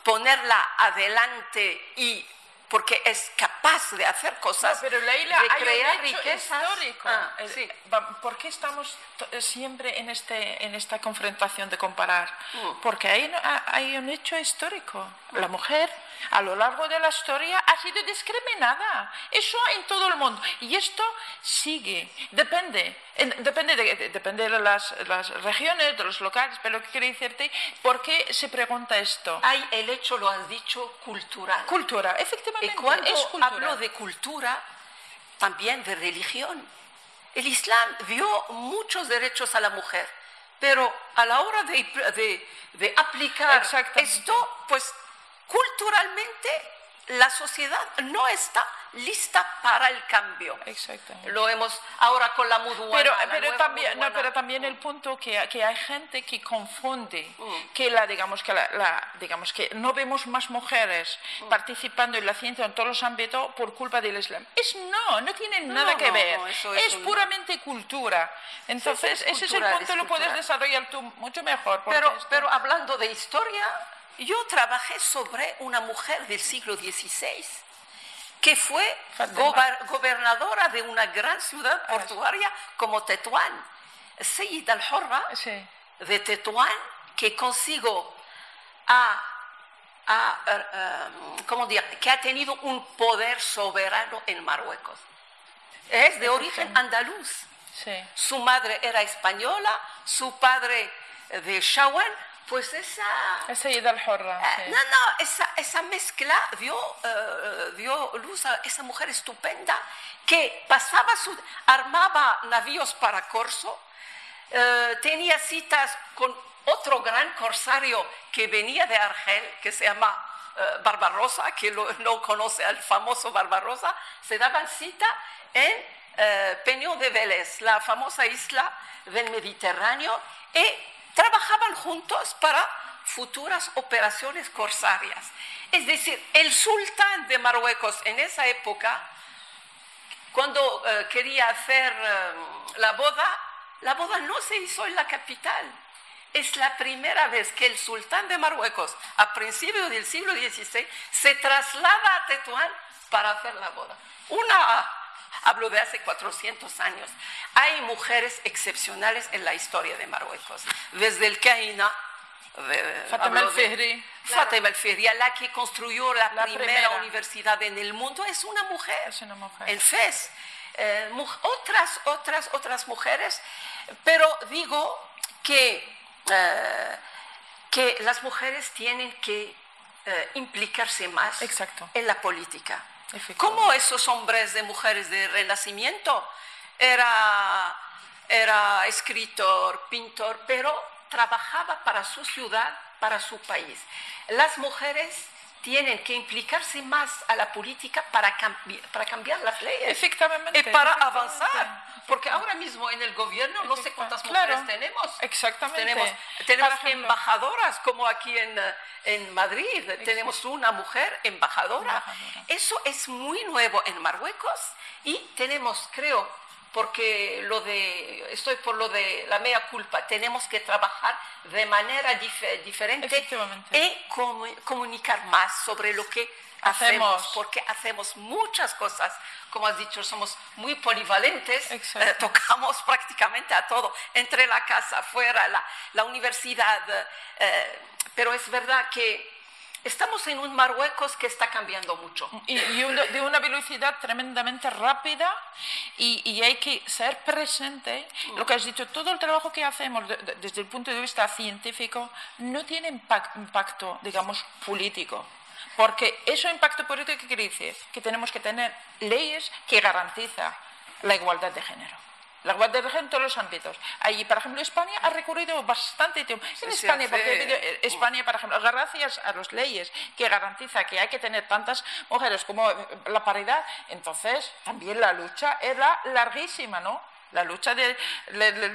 ponerla adelante y porque es capaz de hacer cosas, pero Leila, de hay crear un hecho riquezas. histórico. Ah, sí. va- ¿Por qué estamos to- siempre en, este, en esta confrontación de comparar? Mm. Porque hay, hay un hecho histórico. La mujer, a lo largo de la historia, ha sido discriminada. Eso en todo el mundo. Y esto sigue. Depende. en- depende de, de- depende de las, las regiones, de los locales, pero ¿qué quiere decirte? ¿Por qué se pregunta esto? Hay el hecho, lo has dicho, cultural. Cultura, efectivamente. Y cuando es hablo de cultura, también de religión. El Islam dio muchos derechos a la mujer, pero a la hora de, de- de aplicar esto, pues culturalmente la sociedad no está lista para el cambio. Exactamente. Lo hemos ahora con la muduana. Pero, también, no, pero también el punto que, que hay gente que confunde Mm. que la digamos que la, la- digamos que no vemos más mujeres Mm. participando en la ciencia en todos los ámbitos por culpa del Islam. Es no, no tiene No, nada que ver. es es un- puramente cultura. Entonces, es ese es el punto, lo puedes desarrollar tú mucho mejor. Pero, pero hablando de historia, yo trabajé sobre una mujer del siglo XVI que fue gober- gobernadora de una gran ciudad portuaria como Tetuán. Sayyid al-Horra Sí. de Tetuán que consigo a, a, eh, ¿cómo que ha tenido un poder soberano en Marruecos. Es de origen andaluz. Sí. Su madre era española, su padre de Shawan, pues esa... Esa Horra. Eh, sí. No, no, esa, esa mezcla dio, eh, dio luz a esa mujer estupenda que pasaba su, armaba navíos para corso, eh, tenía citas con otro gran corsario que venía de Argel, que se llama eh, Barbarossa, que lo- no conoce al famoso Barbarossa, se daban cita en Peñón de Vélez, la famosa isla del Mediterráneo, y trabajaban juntos para futuras operaciones corsarias. Es decir, el sultán de Marruecos en esa época cuando eh, quería hacer eh, la boda, la boda no se hizo en la capital. Es la primera vez que el sultán de Marruecos, a principios del siglo XVI, se traslada a Tetuán para hacer la boda. Una, hablo de hace 400 años. Hay mujeres excepcionales en la historia de Marruecos. Desde el Caína, de- el-Fihri. Fátima el-Fihri, la que construyó la, La primera, primera. universidad en el mundo, es una mujer. Es una mujer. En FES. Eh, otras, otras, otras mujeres, pero digo que, eh, que las mujeres tienen que eh, implicarse más Exacto. en la política. Como esos hombres de mujeres de renacimiento, era, era escritor, pintor, pero trabajaba para su ciudad, para su país. Las mujeres tienen que implicarse más a la política para, cambi- para cambiar las leyes Efectivamente, y para efectivamente. avanzar. Porque ahora mismo en el gobierno no sé cuántas mujeres Claro, tenemos. exactamente. Tenemos, tenemos Por ejemplo. embajadoras, como aquí en, en Madrid. Tenemos una mujer embajadora. Embajadora. Eso es muy nuevo en Marruecos y tenemos, creo, porque lo de, estoy por lo de la mea culpa, tenemos que trabajar de manera dif- diferente y comu- comunicar más sobre lo que hacemos, Hacemos. porque hacemos muchas cosas. Como has dicho, somos muy polivalentes, eh, tocamos prácticamente a todo, entre la casa, fuera, la, la universidad. eh, pero es verdad que Estamos en un Marruecos que está cambiando mucho. Y, de una velocidad tremendamente rápida y, hay que ser presente. Lo que has dicho, todo el trabajo que hacemos desde el punto de vista científico no tiene impacto, digamos, político. Porque eso impacto político, ¿qué quiere decir? Que tenemos que tener leyes que garantizan la igualdad de género. La igualdad de en todos los ámbitos. Ahí, por ejemplo, España ha recurrido bastante tiempo. En España, porque eh, España, por ejemplo, gracias a las leyes que garantiza que hay que tener tantas mujeres como eh, la paridad, entonces también la lucha era larguísima, ¿no? la lucha de,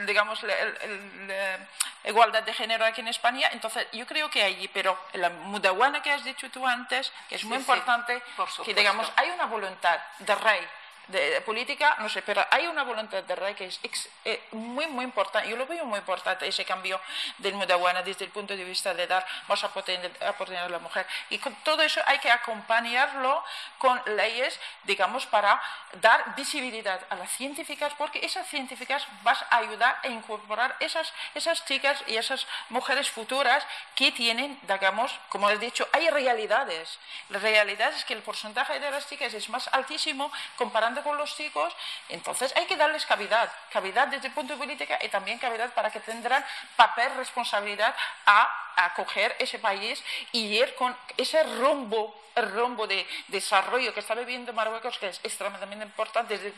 digamos, la igualdad de género aquí en España. Entonces, yo creo que allí, pero la mudawana que has dicho tú antes, que es muy importante, que digamos, hay una voluntad de rey de, política, no sé, pero hay una voluntad de rey que es eh, muy, muy importante. Yo lo veo muy importante, ese cambio del Mudawana desde el punto de vista de dar más oportunidad a la mujer. Y con todo eso hay que acompañarlo con leyes, digamos, para dar visibilidad a las científicas, porque esas científicas van a ayudar a incorporar esas, esas chicas y esas mujeres futuras que tienen, digamos, como he dicho, hay realidades. La realidad es que el porcentaje de las chicas es más altísimo comparando con los chicos, entonces hay que darles cavidad, cavidad desde el punto de política y también cavidad para que tendrán papel, responsabilidad a acoger ese país y ir con ese rumbo el rumbo de desarrollo que está viviendo Marruecos, que es extremadamente importante. Desde,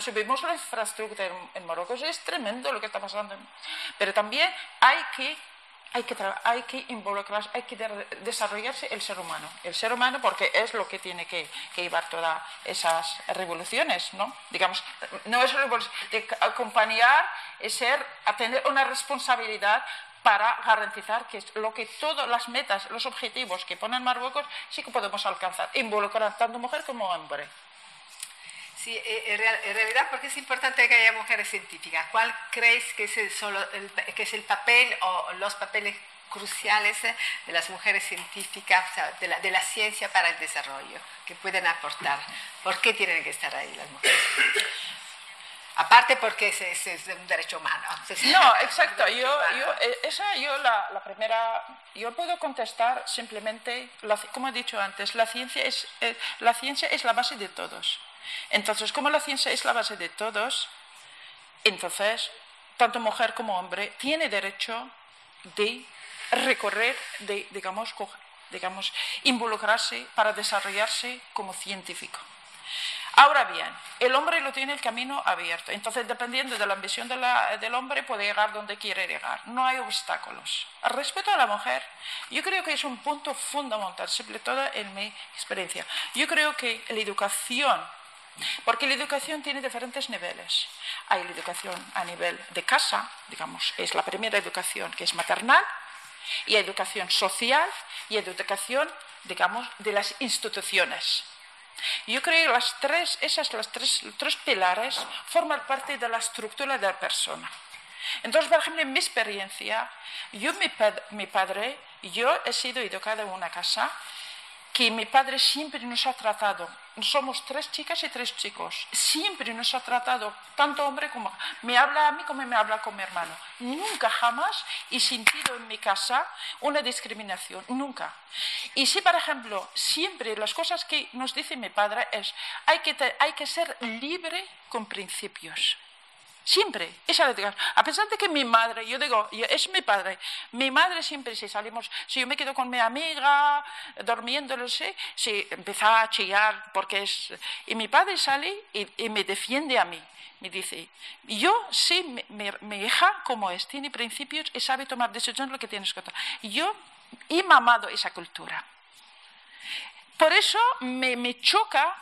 si vemos la infraestructura en Marruecos, es tremendo lo que está pasando. Pero también hay que hay que, hay que involucrarse, hay que desarrollarse el ser humano. El ser humano porque es lo que tiene que, llevar todas esas revoluciones, ¿no? Digamos, no es de acompañar, es ser, a tener una responsabilidad para garantizar que lo que todas las metas, los objetivos que ponen Marruecos sí que podemos alcanzar, involucrar tanto mujer como hombre. Sí, eh, en realidad, porque es importante que haya mujeres científicas. ¿Cuál crees que es el, solo que es el papel o los papeles cruciales de las mujeres científicas, de la, de la ciencia para el desarrollo, que pueden aportar? ¿Por qué tienen que estar ahí las mujeres? Aparte porque es, es, un derecho humano. No, exacto. Yo, yo, eh, esa yo la, la, primera, yo puedo contestar simplemente, como he dicho antes, la ciencia es, eh, la ciencia es la base de todos. Entonces, como la ciencia es la base de todos, entonces, tanto mujer como hombre tiene derecho de recorrer, de, digamos, digamos, involucrarse para desarrollarse como científico. Ahora bien, el hombre lo tiene el camino abierto. Entonces, dependiendo de la ambición del hombre, puede llegar donde quiere llegar. No hay obstáculos. Respecto a la mujer, yo creo que es un punto fundamental, sobre todo en mi experiencia. Yo creo que la educación porque la educación tiene diferentes niveles. Hay la educación a nivel de casa, digamos, es la primera educación que es maternal, y educación social y educación, digamos, de las instituciones. Yo creo que las tres, esas las tres, tres pilares forman parte de la estructura de la persona. Entonces, por ejemplo, en mi experiencia, yo, mi, mi padre, yo he sido educada en una casa que mi padre siempre nos ha tratado, somos tres chicas y tres chicos, siempre nos ha tratado, tanto hombre como, me habla a mí como me habla con mi hermano. Nunca jamás he sentido en mi casa una discriminación, nunca. Y si, por ejemplo, siempre las cosas que nos dice mi padre es, hay que, hay que ser libre con principios. Siempre, esa es A pesar de que mi madre, yo digo, es mi padre, mi madre siempre, si salimos, si yo me quedo con mi amiga, durmiendo, no sé, si empieza a chillar, porque es. Y mi padre sale y, me defiende a mí. Me dice, yo sé, mi, hija, como es, tiene principios y sabe tomar decisiones lo que tienes que tomar. Yo he mamado esa cultura. Por eso me, me choca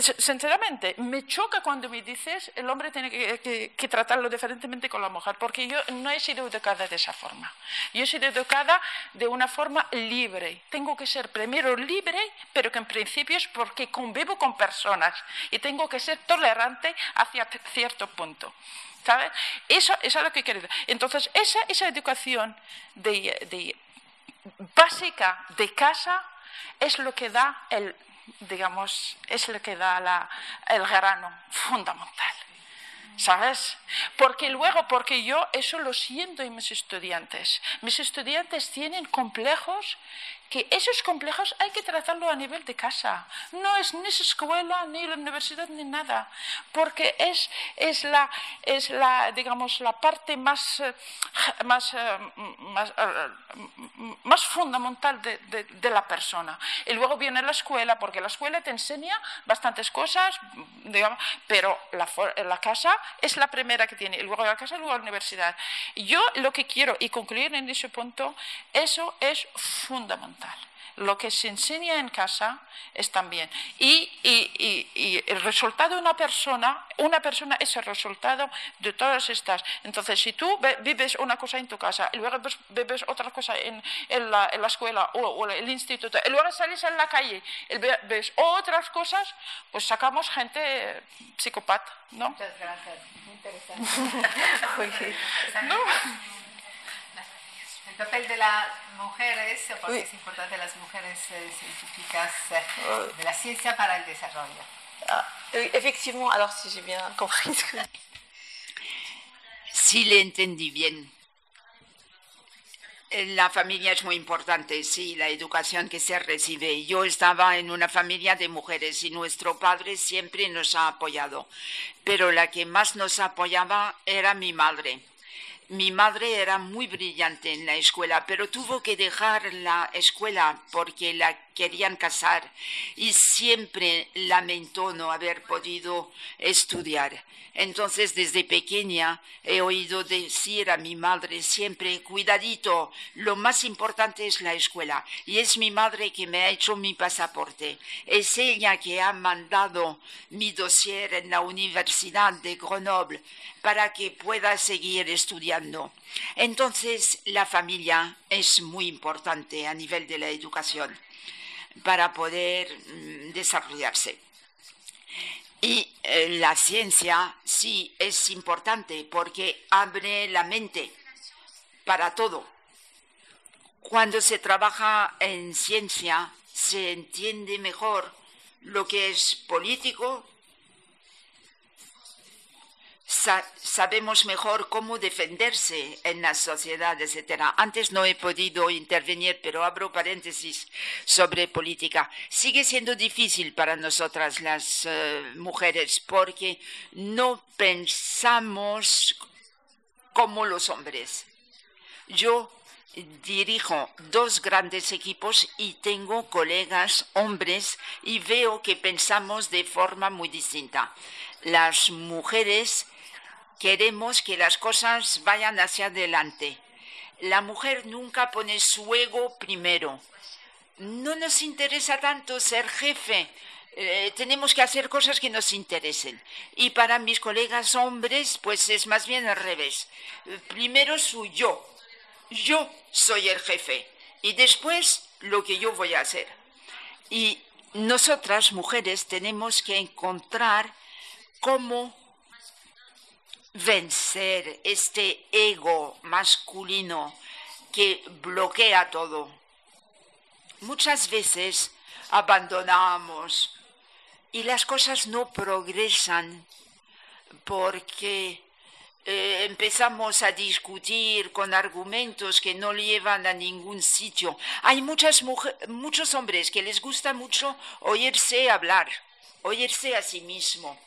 Sinceramente, me choca cuando me dices el hombre tiene que, tratarlo diferentemente con la mujer, porque yo no he sido educada de esa forma. Yo he sido educada de una forma libre. Tengo que ser primero libre, pero que en principio es porque convivo con personas y tengo que ser tolerante hacia cierto punto. ¿Sabes? Eso, es lo que he querido. Entonces, esa, esa educación de, básica de casa es lo que da el digamos, es lo que da el grano fundamental. ¿Sabes? Porque luego, porque yo eso lo siento en mis estudiantes. Mis estudiantes tienen complejos que esos complejos hay que tratarlo a nivel de casa. No es ni escuela, ni la universidad, ni nada. Porque es, es, la, es la, digamos, la parte más, eh, más, eh, eh, más fundamental de, de, la persona. Y luego viene la escuela, porque la escuela te enseña bastantes cosas, digamos, pero la, la casa es la primera que tiene. Y luego la casa, luego la universidad. Yo lo que quiero, y concluir en ese punto, eso es fundamental lo que se enseña en casa es también. Y, el resultado de una persona, una persona es el resultado de todas estas. Entonces, si tú vives una cosa en tu casa y luego vives otra cosa en, la, escuela o, el instituto, y luego sales en la calle y ves otras cosas, pues sacamos gente psicopata, ¿no? Muchas gracias. Muy interesante. ¿No? El papel de las mujeres, porque es importante las mujeres eh, científicas eh, de la ciencia para el desarrollo. Ah, effectivement, alors si j'ai bien compris. Si le entendí bien. La familia es muy importante, sí, la educación que se recibe. Yo estaba en una familia de mujeres y nuestro padre siempre nos ha apoyado, pero la que más nos apoyaba era mi madre mi madre era muy brillante en la escuela, pero tuvo que dejar la escuela porque la querían casar y siempre lamentó no haber podido estudiar. Entonces, desde pequeña he oído decir a mi madre siempre, cuidadito, lo más importante es la escuela. Y es mi madre que me ha hecho mi pasaporte. Es ella que ha mandado mi dossier en la Universidad de Grenoble para que pueda seguir estudiando. Entonces, la familia es muy importante a nivel de la educación para poder mm, desarrollarse. Y eh, la ciencia sí es importante porque abre la mente para todo. Cuando se trabaja en ciencia se entiende mejor lo que es político, sabemos mejor cómo defenderse en la sociedad, etc. Antes no he podido intervenir, pero abro paréntesis sobre política. Sigue siendo difícil para nosotras las eh, mujeres porque no pensamos como los hombres. Yo dirijo dos grandes equipos y tengo colegas hombres y veo que pensamos de forma muy distinta. Las mujeres queremos que las cosas vayan hacia adelante. La mujer nunca pone su ego primero. No nos interesa tanto ser jefe. Eh, tenemos que hacer cosas que nos interesen. Y para mis colegas hombres, pues es más bien al revés. Primero soy yo. Yo soy el jefe. Y después lo que yo voy a hacer. Y nosotras, mujeres, tenemos que encontrar cómo vencer este ego masculino que bloquea todo. Muchas veces abandonamos y las cosas no progresan porque eh, empezamos a discutir con argumentos que no llevan a ningún sitio. Hay muchas muchos hombres que les gusta mucho oírse hablar, oírse a sí mismo.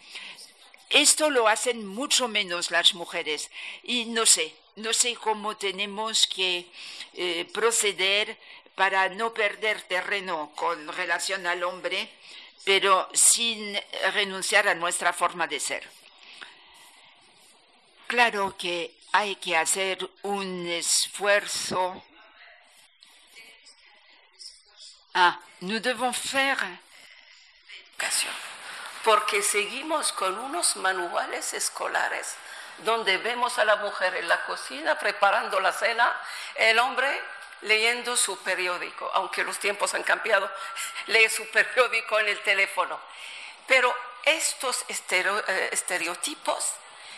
Esto lo hacen mucho menos las mujeres y no sé, no sé cómo tenemos que eh, proceder para no perder terreno con relación al hombre, pero sin renunciar a nuestra forma de ser. Claro que hay que hacer un esfuerzo. Ah, nous devons faire porque seguimos con unos manuales escolares donde vemos a la mujer en la cocina preparando la cena, el hombre leyendo su periódico, aunque los tiempos han cambiado, lee su periódico en el teléfono. Pero estos eh, estereotipos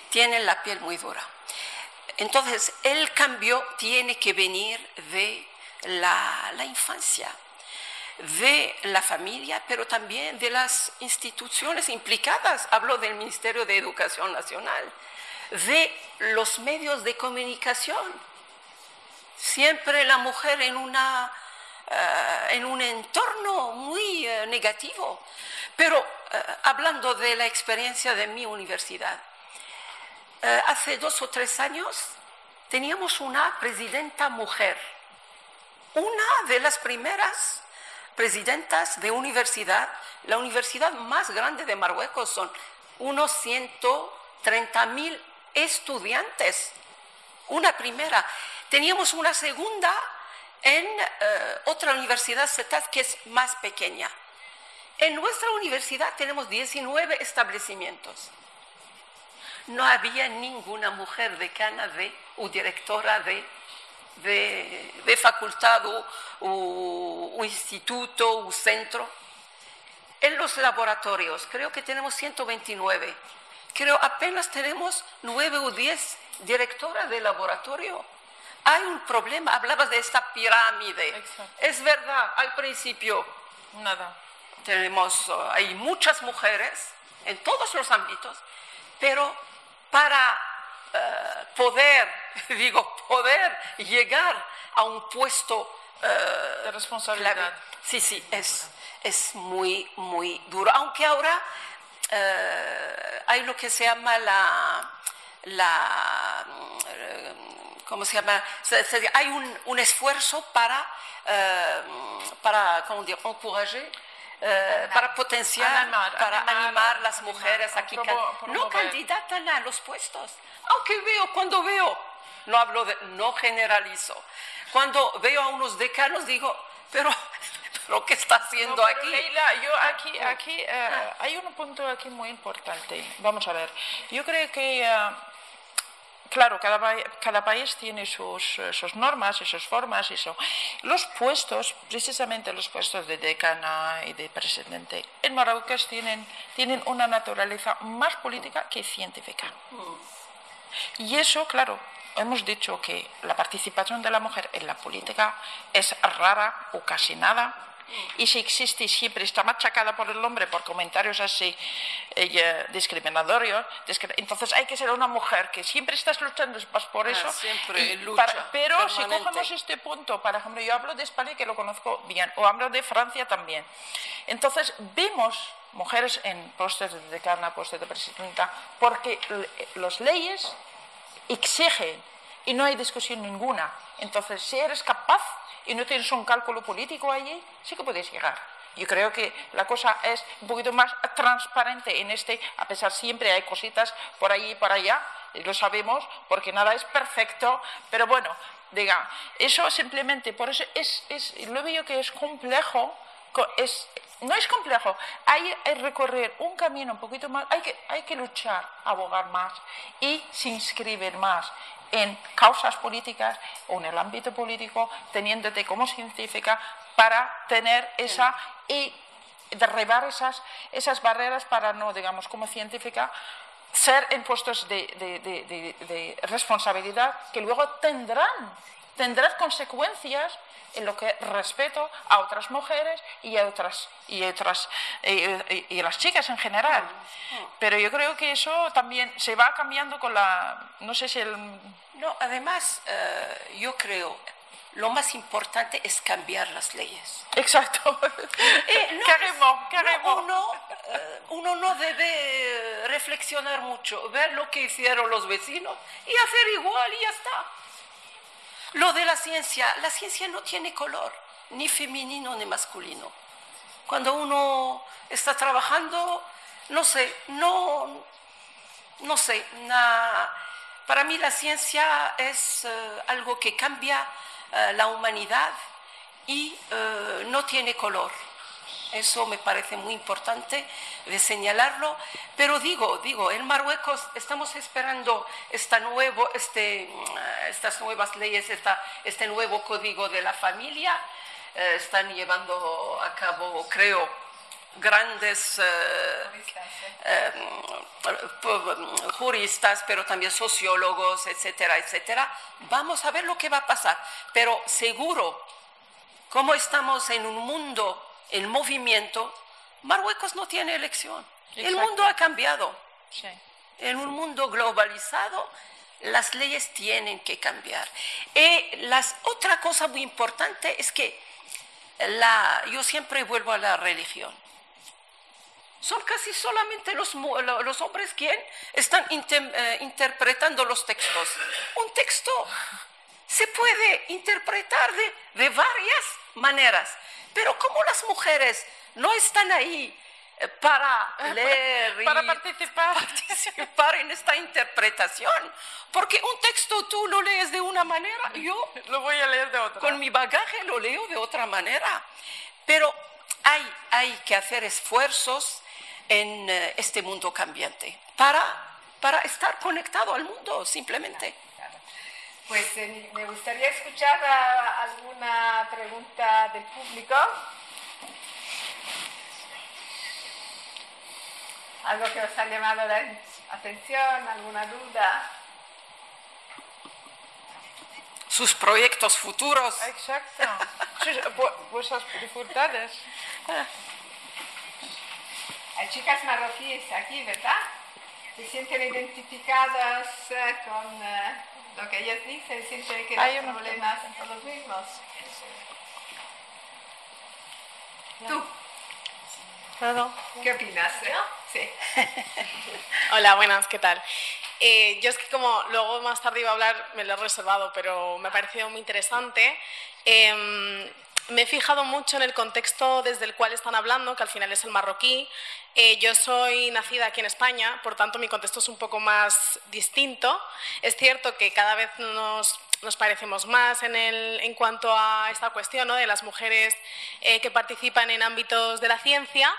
tienen la piel muy dura. Entonces, el cambio tiene que venir de la, la infancia de la familia, pero también de las instituciones implicadas. Hablo del Ministerio de Educación Nacional, de los medios de comunicación. Siempre la mujer en una eh, en un entorno muy eh, negativo. Pero eh, hablando de la experiencia de mi universidad, hace dos o tres años teníamos una presidenta mujer, una de las primeras presidentas de universidad, la universidad más grande de Marruecos, son unos 130 mil estudiantes, una primera. Teníamos una segunda en eh, otra universidad, CETAS, que es más pequeña. En nuestra universidad tenemos 19 establecimientos. No había ninguna mujer decana de, o directora de, de, facultad o, instituto o centro. En los laboratorios, creo que tenemos 129. Creo apenas tenemos 9 o 10 directoras de laboratorio hay un problema, hablabas de esta pirámide. Es verdad, al principio nada. Tenemos, uh, hay muchas mujeres en todos los ámbitos, pero para uh, poder, digo, poder llegar a un puesto uh, de responsabilidad. sí, sí, es, es muy, muy duro. Aunque ahora hay lo que se llama la, la ¿cómo se llama? hay un, un esfuerzo para, eh, para ¿cómo dire? encourager, eh, para potenciar, para animar, las mujeres a que no candidatan a los puestos. Aunque veo, cuando veo, no hablo de, no generalizo, cuando veo a unos decanos digo, pero lo que está haciendo aquí. Leila, yo aquí, aquí eh, hay un punto aquí muy importante. Vamos a ver. Yo creo que Claro, cada, país tiene sus, normas y sus formas. Y Los puestos, precisamente los puestos de decana y de presidente, en Marruecos tienen, tienen una naturaleza más política que científica. Y eso, claro, hemos dicho que la participación de la mujer en la política es rara o casi nada y si existe y siempre está machacada por el hombre por comentarios así eh, discriminatorios, entonces hay que ser una mujer que siempre estás luchando por ah, eso. pero si cogemos este punto, por ejemplo, yo hablo de España que lo conozco bien, o hablo de Francia también. Entonces vemos mujeres en postes de decana, postes de presidenta, porque las leyes exigen y no hay discusión ninguna. Entonces, si eres capaz y no tienes un cálculo político allí, sí que puedes llegar. Yo creo que la cosa es un poquito más transparente en este, a pesar siempre hay cositas por allí y por allá, lo sabemos, porque nada es perfecto, pero bueno, diga, eso simplemente, por eso es, es lo veo que es complejo, es, no es complejo, hay que recorrer un camino un poquito más, hay que, hay que luchar, abogar más y se inscribir más en causas políticas o en el ámbito político, teniéndote como científica para tener esa y derribar esas, esas barreras para no, digamos, como científica, ser en puestos de, de responsabilidad que luego tendrán, tendrán consecuencias en lo que respeto a otras mujeres y a otras y otras y, a las chicas en general. Pero yo creo que eso también se va cambiando con la no sé si el no además eh, yo creo lo más importante es cambiar las leyes. Exacto. Eh, uno, eh, uno no debe reflexionar mucho, ver lo que hicieron los vecinos y hacer igual y ya está. Lo de la ciencia, la ciencia no tiene color, ni femenino ni masculino. Cuando uno está trabajando, no sé, no, no sé, para mí la ciencia es eh, algo que cambia eh, la humanidad y eh, no tiene color. Eso me parece muy importante de señalarlo. Pero digo, digo, en Marruecos estamos esperando esta nuevo, este, estas nuevas leyes, esta, este nuevo código de la familia. Eh, están llevando a cabo, creo, grandes eh, eh, juristas, pero también sociólogos, etcétera, etcétera. Vamos a ver lo que va a pasar. Pero seguro, como estamos en un mundo el movimiento, Marruecos no tiene elección. El mundo ha cambiado. En un mundo globalizado, las leyes tienen que cambiar. Y las, otra cosa muy importante es que la, yo siempre vuelvo a la religión. Son casi solamente los, los hombres quienes están eh, interpretando los textos. Un texto se puede interpretar de, de varias maneras, pero como las mujeres no están ahí eh, para leer para y participar. participar en esta interpretación. Porque un texto tú lo lees de una manera, yo lo voy a leer de otra. Con mi bagaje lo leo de otra manera. Pero hay, hay que hacer esfuerzos en eh, este mundo cambiante para, para estar conectado al mundo, simplemente. Pues eh, me gustaría escuchar alguna pregunta del público. algo que os ha llamado la atención, alguna duda. Sus proyectos futuros. Exacto. vuestras dificultades. Hay chicas marroquíes aquí, ¿verdad? Se sienten identificadas eh, con eh, lo que ellas dicen, sienten que los problemas son los mismos. Tú. ¿Qué opinas? Sí. Hola, buenas, ¿qué tal? Eh, yo es que como luego más tarde iba a hablar, me lo he reservado, pero me ha parecido muy interesante. Em, me he fijado mucho en el contexto desde el cual están hablando, que al final es el marroquí. Eh, yo soy nacida aquí en España, por tanto mi contexto es un poco más distinto. Es cierto que cada vez nos, parecemos más en, cuanto a esta cuestión ¿no? de las mujeres eh, que participan en ámbitos de la ciencia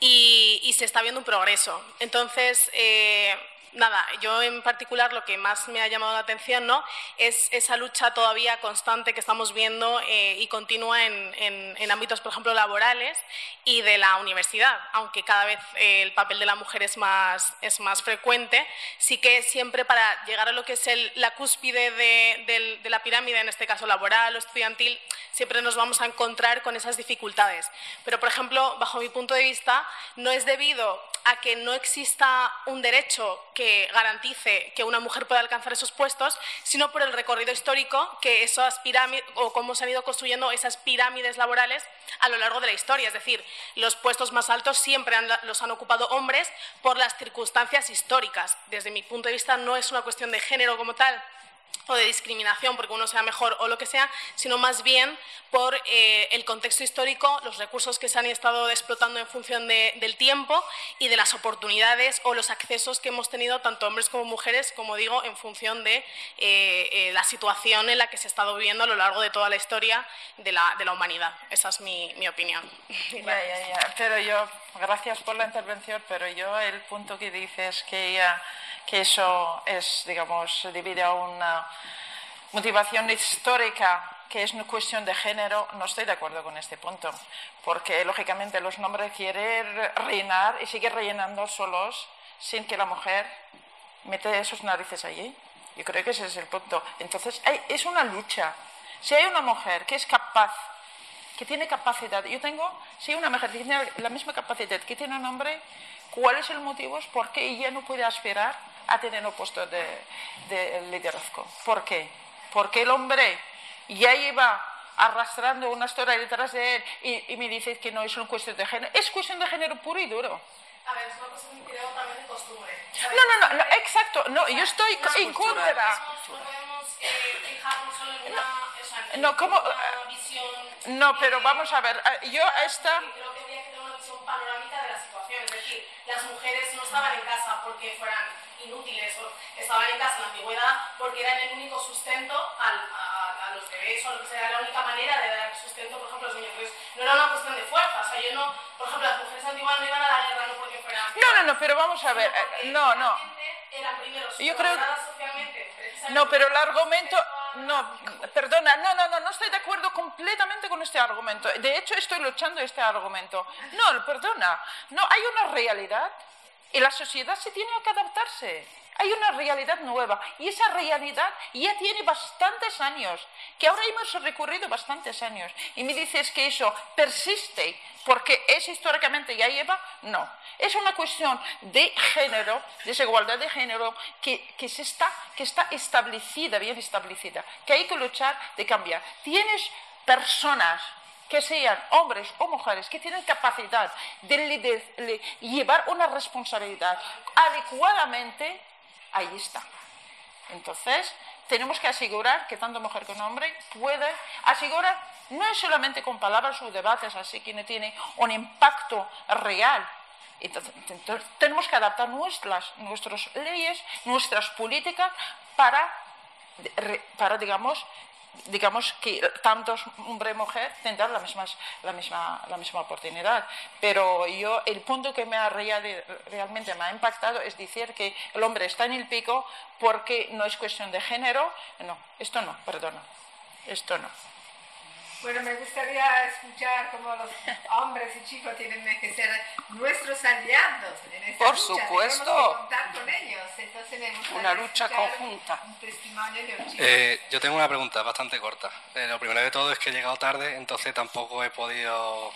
y, se está viendo un progreso. Entonces, eh, nada, yo en particular lo que más me ha llamado la atención ¿no? es esa lucha todavía constante que estamos viendo eh, y continua en, ámbitos, por ejemplo, laborales y de la universidad, aunque cada vez eh, el papel de la mujer es más, es más frecuente, sí que siempre para llegar a lo que es el, la cúspide de, de la pirámide, en este caso laboral o estudiantil, siempre nos vamos a encontrar con esas dificultades. Pero, por ejemplo, bajo mi punto de vista, no es debido a que no exista un derecho que garantice que una mujer pueda alcanzar esos puestos, sino por el recorrido histórico que esas pirámides o cómo se han ido construyendo esas pirámides laborales a lo largo de la historia. Es decir, los puestos más altos siempre los han ocupado hombres por las circunstancias históricas. Desde mi punto de vista, no es una cuestión de género como tal, o de discriminación porque uno sea mejor o lo que sea, sino más bien por eh, el contexto histórico, los recursos que se han estado explotando en función del tiempo y de las oportunidades o los accesos que hemos tenido tanto hombres como mujeres, como digo, en función de eh, eh, la situación en la que se ha estado viviendo a lo largo de toda la historia de la, de la humanidad. Esa es mi, mi opinión. Pero yo, gracias por la intervención, pero yo el punto que dices que ella que eso es, digamos, debido a una motivación histórica que es una cuestión de género, no estoy de acuerdo con este punto, porque lógicamente los hombres quieren reinar y siguen rellenando solos sin que la mujer mete esos narices allí. Yo creo que ese es el punto. Entonces, es una lucha. Si hay una mujer que es capaz, que tiene capacidad, yo tengo, si una mujer tiene la misma capacidad que tiene un hombre, ¿cuál es el motivo? ¿Por qué ella no puede aspirar a tener un puesto de, liderazgo. ¿Por qué? Porque el hombre ya iba arrastrando una historia detrás de él y, me dice que no es una cuestión de género. Es cuestión de género puro y duro. A ver, es una cuestión creo también de costumbre. No, no, no, exacto. No, yo estoy en contra. No podemos eh, fijarnos solo en una, no, ¿cómo? visión. No, pero vamos a ver. Eh, yo esta. Creo que habría que tener una visión panorámica de la situación. Es decir, las mujeres no estaban en casa porque fueran inútiles o estaban en casa en la antigüedad porque eran el único sustento al, a, a, los bebés o lo que sea, la única manera de dar sustento, por ejemplo, a los niños. Entonces, no era una cuestión de fuerza, o sea, yo no, por ejemplo, las mujeres antiguas no iban a la guerra no porque fueran... No, no, no, pero vamos a ver, eh, no, no. Eran primero yo creo socialmente. No, pero el argumento... No, perdona, no, no, no, no estoy de acuerdo completamente con este argumento. De hecho, estoy luchando este argumento. No, perdona, no, hay una realidad y la sociedad se tiene que adaptarse. Hay una realidad nueva y esa realidad ya tiene bastantes años, que ahora hemos recorrido bastantes años. Y me dices que eso persiste porque es históricamente ya lleva, no. Es una cuestión de género, desigualdad de género, que, que, está, que está establecida, bien establecida, que hay que luchar de cambiar. Tienes personas que sean hombres o mujeres que tienen capacidad de, llevar una responsabilidad adecuadamente, ahí está. Entonces, tenemos que asegurar que tanto mujer como hombre puede asegurar, no es solamente con palabras o debates así que no tiene un impacto real. Entonces, tenemos que adaptar nuestras, nuestras leyes, nuestras políticas para, para digamos, digamos que tantos hombre y mujer tendrán la misma, la, misma, la misma oportunidad. Pero yo, el punto que me ha realmente me ha impactado es decir que el hombre está en el pico porque no es cuestión de género. No, esto no, perdona, esto no. Bueno, me gustaría escuchar cómo los hombres y chicos tienen que ser nuestros aliados en esta Por lucha. supuesto. Tenemos que contar con ellos. Entonces me Una lucha conjunta. Un testimonio de un chico. Eh, yo tengo una pregunta bastante corta. Eh, lo primero de todo es que he llegado tarde, entonces tampoco he podido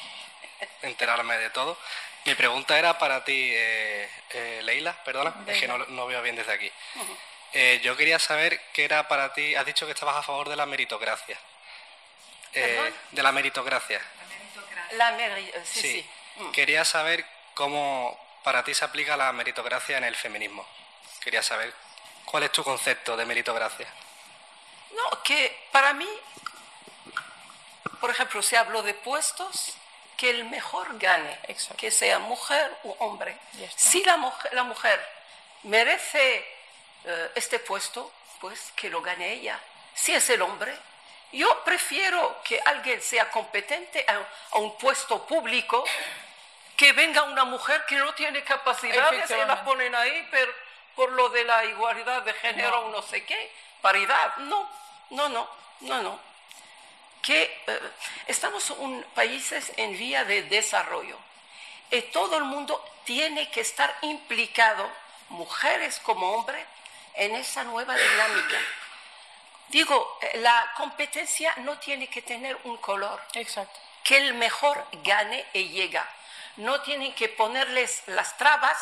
enterarme de todo. Mi pregunta era para ti, eh, eh, Leila, perdona, es que no, no veo bien desde aquí. Eh, yo quería saber qué era para ti, has dicho que estabas a favor de la meritocracia. Eh, de la meritocracia. La meri- eh, sí, sí. Mm. Quería saber cómo para ti se aplica la meritocracia en el feminismo. Quería saber cuál es tu concepto de meritocracia. No, que para mí, por ejemplo, se habló de puestos, que el mejor gane, que sea mujer u hombre. Si la mujer, la mujer merece eh, este puesto, pues que lo gane ella. Si es el hombre, yo prefiero que alguien sea competente a, a un puesto público que venga una mujer que no tiene capacidades y la ponen ahí per- por lo de la igualdad de género o no sé qué, paridad. No, no, no, no, no. Que eh, estamos un países en vía de desarrollo y todo el mundo tiene que estar implicado, mujeres como hombres, en esa nueva dinámica. Digo, eh, la competencia no tiene que tener un color. Exacto. Que el mejor gane y llega. No tienen que ponerles las trabas.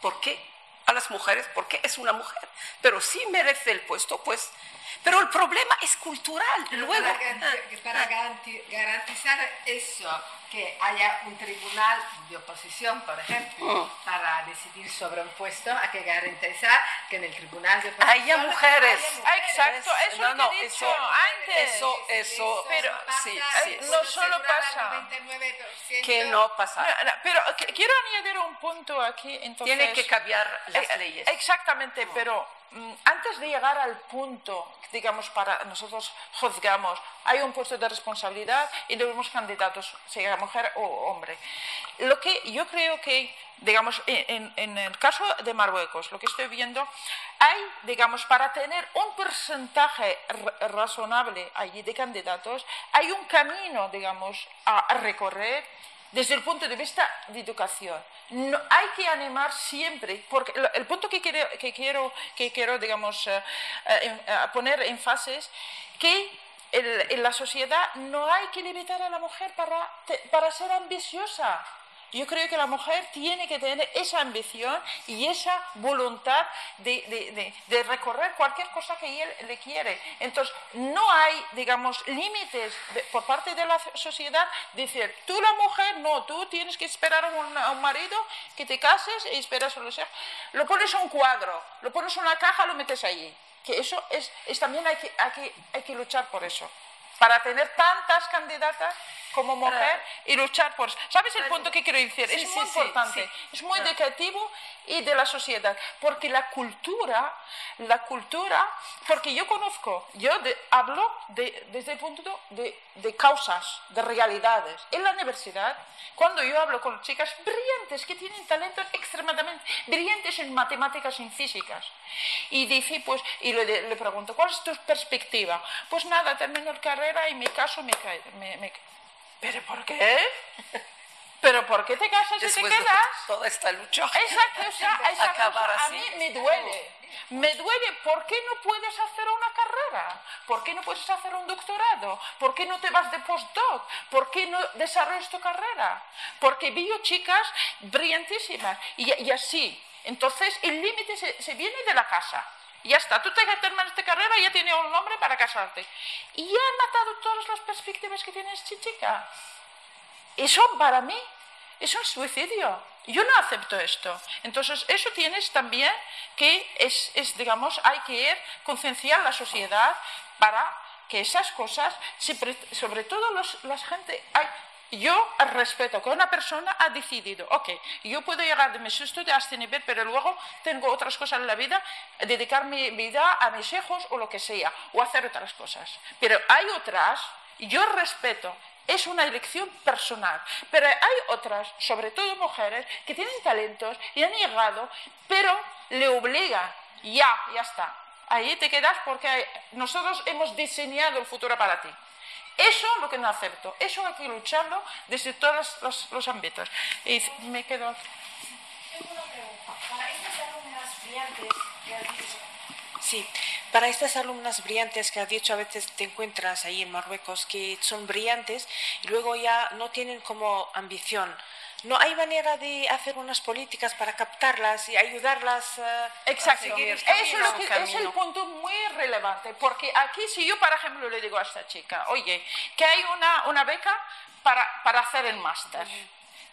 ¿Por qué? A las mujeres, porque es una mujer. Pero si merece el puesto, pues. Pero el problema es cultural. Luego. Para, garanti- garantizar eso, que haya un tribunal de oposición, por ejemplo, Mm. para decidir sobre un puesto, hay que garantizar que en el tribunal de oposición Haya mujeres. haya Exacto, eso No, es no, lo que he dicho eso- antes. eso- eso- pero sí, sí, no solo pasa. 99% Que no pasa. No, no, pero que- quiero añadir un punto aquí. Entonces, Tiene que cambiar las Eh, leyes. Exactamente, pero mm, antes de llegar al punto, digamos, para nosotros juzgamos, hay un puesto de responsabilidad y tenemos candidatos, sea mujer o hombre. Lo que yo creo que, digamos, en, el caso de Marruecos, lo que estoy viendo, hay, digamos, para tener un porcentaje ra- razonable allí de candidatos, hay un camino, digamos, a recorrer desde el punto de vista de educación. Hay que animar siempre, porque el punto que quiero, que quiero, que quiero digamos, eh, eh, poner énfasis que el- en la sociedad no hay que limitar a la mujer para, para ser ambiciosa. Yo creo que la mujer tiene que tener esa ambición y esa voluntad de, de- de- recorrer cualquier cosa que él le quiere. Entonces, no hay, digamos, límites por parte de la sociedad. Decir, tú la mujer, no, tú tienes que esperar a un, a un marido que te cases y esperas a los hijos. Lo pones en un cuadro, lo pones en una caja, lo metes allí. Que eso es, es también hay que, hay, que, hay que luchar por eso. Para tener tantas candidatas como mujer y luchar por. ¿Sabes el punto que quiero decir? Sí, es muy sí, importante, sí. es muy educativo y de la sociedad. Porque la cultura, la cultura, porque yo conozco, yo de- hablo de- desde el punto de, de causas, de realidades. En la universidad, cuando yo hablo con chicas brillantes que tienen talentos extremadamente brillantes en matemáticas y en físicas, y dice, pues, y le, le pregunto, ¿cuál es tu perspectiva? Pues nada, termino la carrera y me caso y me, me, me- ¿Pero por qué? ¿Pero por qué te casas y Después te de quedas? toda esta lucha. Exacto, o sea, esa Acabar cosa a mí me duele. Me duele. ¿Por qué no puedes hacer una carrera? ¿Por qué no puedes hacer un doctorado? ¿Por qué no te vas de postdoc? ¿Por qué no desarrollas tu carrera? Porque veo chicas brillantísimas y, y así. Entonces, el límite se, se viene de la casa. Ya está, tú te terminas esta carrera y ya tienes un nombre para casarte. Y ya he matado todas las perspectivas que tiene esta. Eso para mí es un suicidio. Yo no acepto esto. Entonces, eso tienes también que es, es digamos, hay que ir concienciar la sociedad para que esas cosas, sobre todo los, la gente, hay, yo respeto que una persona ha decidido, ok, yo puedo llegar de mis estudios a este nivel, pero luego tengo otras cosas en la vida, dedicar mi vida a mis hijos o lo que sea, o hacer otras cosas. Pero hay otras, yo respeto es una elección personal. Pero hay otras, sobre todo mujeres, que tienen talentos y han llegado, pero le obliga, ya, ya está. Ahí te quedas porque nosotros hemos diseñado el futuro para ti. Eso es lo que no acepto. Eso hay que lucharlo desde todos los, ámbitos. Y me quedo. Tengo una pregunta. Para estas alumnas brillantes que has dicho, sí, para estas alumnas brillantes que has dicho a veces te encuentras ahí en Marruecos que son brillantes y luego ya no tienen como ambición. ¿No hay manera de hacer unas políticas para captarlas y ayudarlas uh, Exacto. a seguir Eso es, el punto muy relevante, porque aquí si yo, por ejemplo, le digo a esta chica, oye, que hay una, una beca para, para hacer el máster.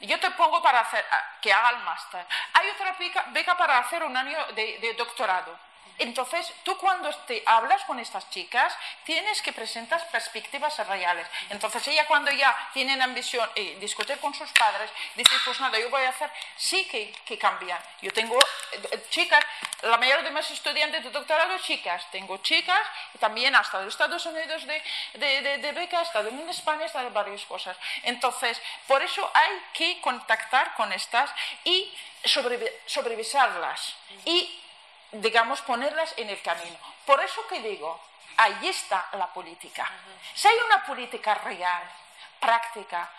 Yo te pongo para hacer, que haga el máster. Hay otra beca, beca para hacer un año de, de doctorado entonces, tú cuando te hablas con estas chicas, tienes que presentar perspectivas reales. Entonces, ella cuando ya tienen ambición y discutir con sus padres, dice, pues nada, yo voy a hacer, sí que, que cambian. Yo tengo eh, chicas, la mayoría de mis estudiantes de doctorado, chicas. Tengo chicas, también hasta de Estados Unidos de, de, de, beca, hasta en España, hasta de varias cosas. Entonces, por eso hay que contactar con estas y sobrevisarlas. Y digamos, ponerlas en el camino. Por eso que digo, ahí está la política. Si hay una política real, práctica,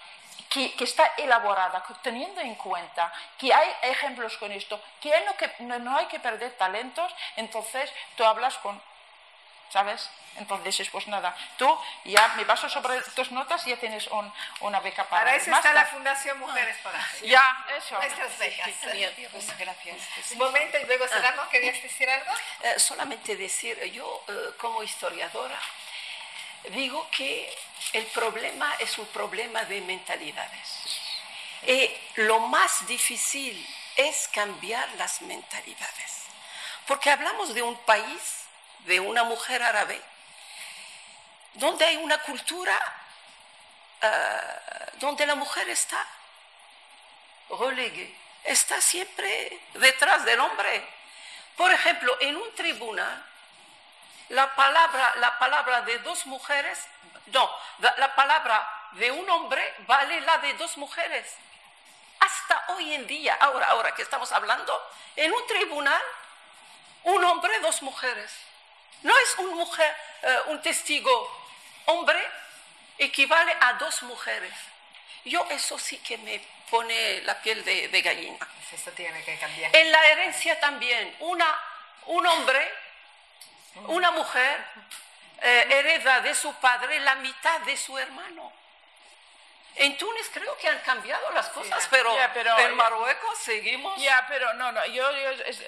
que, está elaborada, teniendo en cuenta que hay ejemplos con esto, que, no, hay que perder talentos, entonces tú hablas con ¿sabes? Entonces, pues nada, tú ya me baso sobre tus notas y ya tienes una beca para Para eso está la Fundación Mujeres para Ya, eso. Nuestras becas. pues, gracias. Un momento y luego cerramos. ¿Querías decir algo? Eh, solamente decir, yo eh, como historiadora digo que el problema es un problema de mentalidades. Y lo más difícil es cambiar las mentalidades. Porque hablamos de un país de una mujer árabe, donde hay una cultura uh, donde la mujer está relegue, está siempre detrás del hombre. Por ejemplo, en un tribunal, la palabra, la palabra de dos mujeres, no, la palabra de un hombre vale la de dos mujeres. Hasta hoy en día, ahora, ahora que estamos hablando, en un tribunal, un hombre, dos mujeres. No es un, mujer, eh, un testigo hombre equivale a dos mujeres. Yo eso sí que me pone la piel de, gallina. Pues tiene que cambiar. En la herencia también, una, un hombre, una mujer eh, hereda de su padre la mitad de su hermano. En Túnez creo que han cambiado las cosas, pero, en Marruecos seguimos. Ya, pero no, no, yo,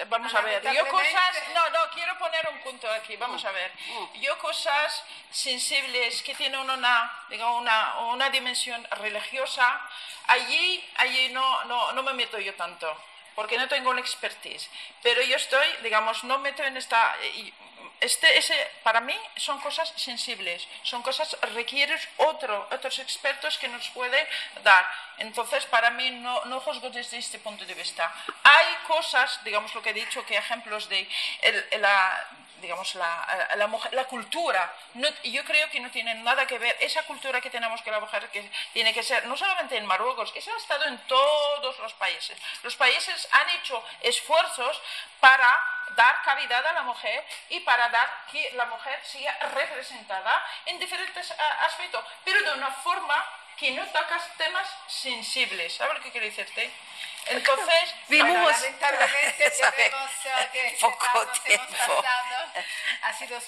vamos a ver, yo cosas, no, no, quiero poner un punto aquí, vamos a ver. Mm. Yo cosas sensibles que tienen una, digamos, una, una dimensión religiosa, allí, allí no, no, no me meto yo tanto porque no tengo una expertise. Pero yo estoy, digamos, no meto en esta este, ese, para mí son cosas sensibles, son cosas requieren otro, otros expertos que nos pueden dar. Entonces, para mí no, no juzgo desde este punto de vista. Hay cosas, digamos lo que he dicho, que ejemplos de la, digamos, la, la, la cultura, no, yo creo que no tienen nada que ver, esa cultura que tenemos que la mujer que tiene que ser, no solamente en Marruecos, eso ha estado en todos los países. Los países han hecho esfuerzos para dar cavidad a la mujer y para dar que la mujer sea representada en diferentes eh, aspectos, pero de una forma que no tocas temas sensibles. ¿Sabes lo que quiero decirte? Entonces, vimos lamentablemente tenemos que poco tiempo. ha sido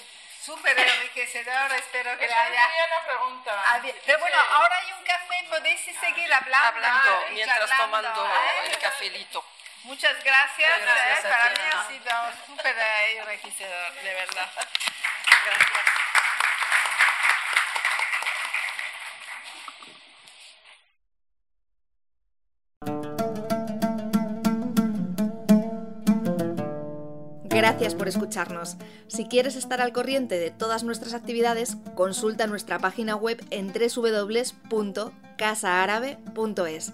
súper enriquecedor, espero que le haya... una pregunta. Pero bueno, ahora hay un café, podéis seguir hablando. Hablando, mientras tomando el cafelito. Muchas gracias. Eh, para mí ha sido súper enriquecedor, de verdad. Gracias. Gracias por escucharnos. Si quieres estar al corriente de todas nuestras actividades, consulta nuestra página web en www.casaarabe.es.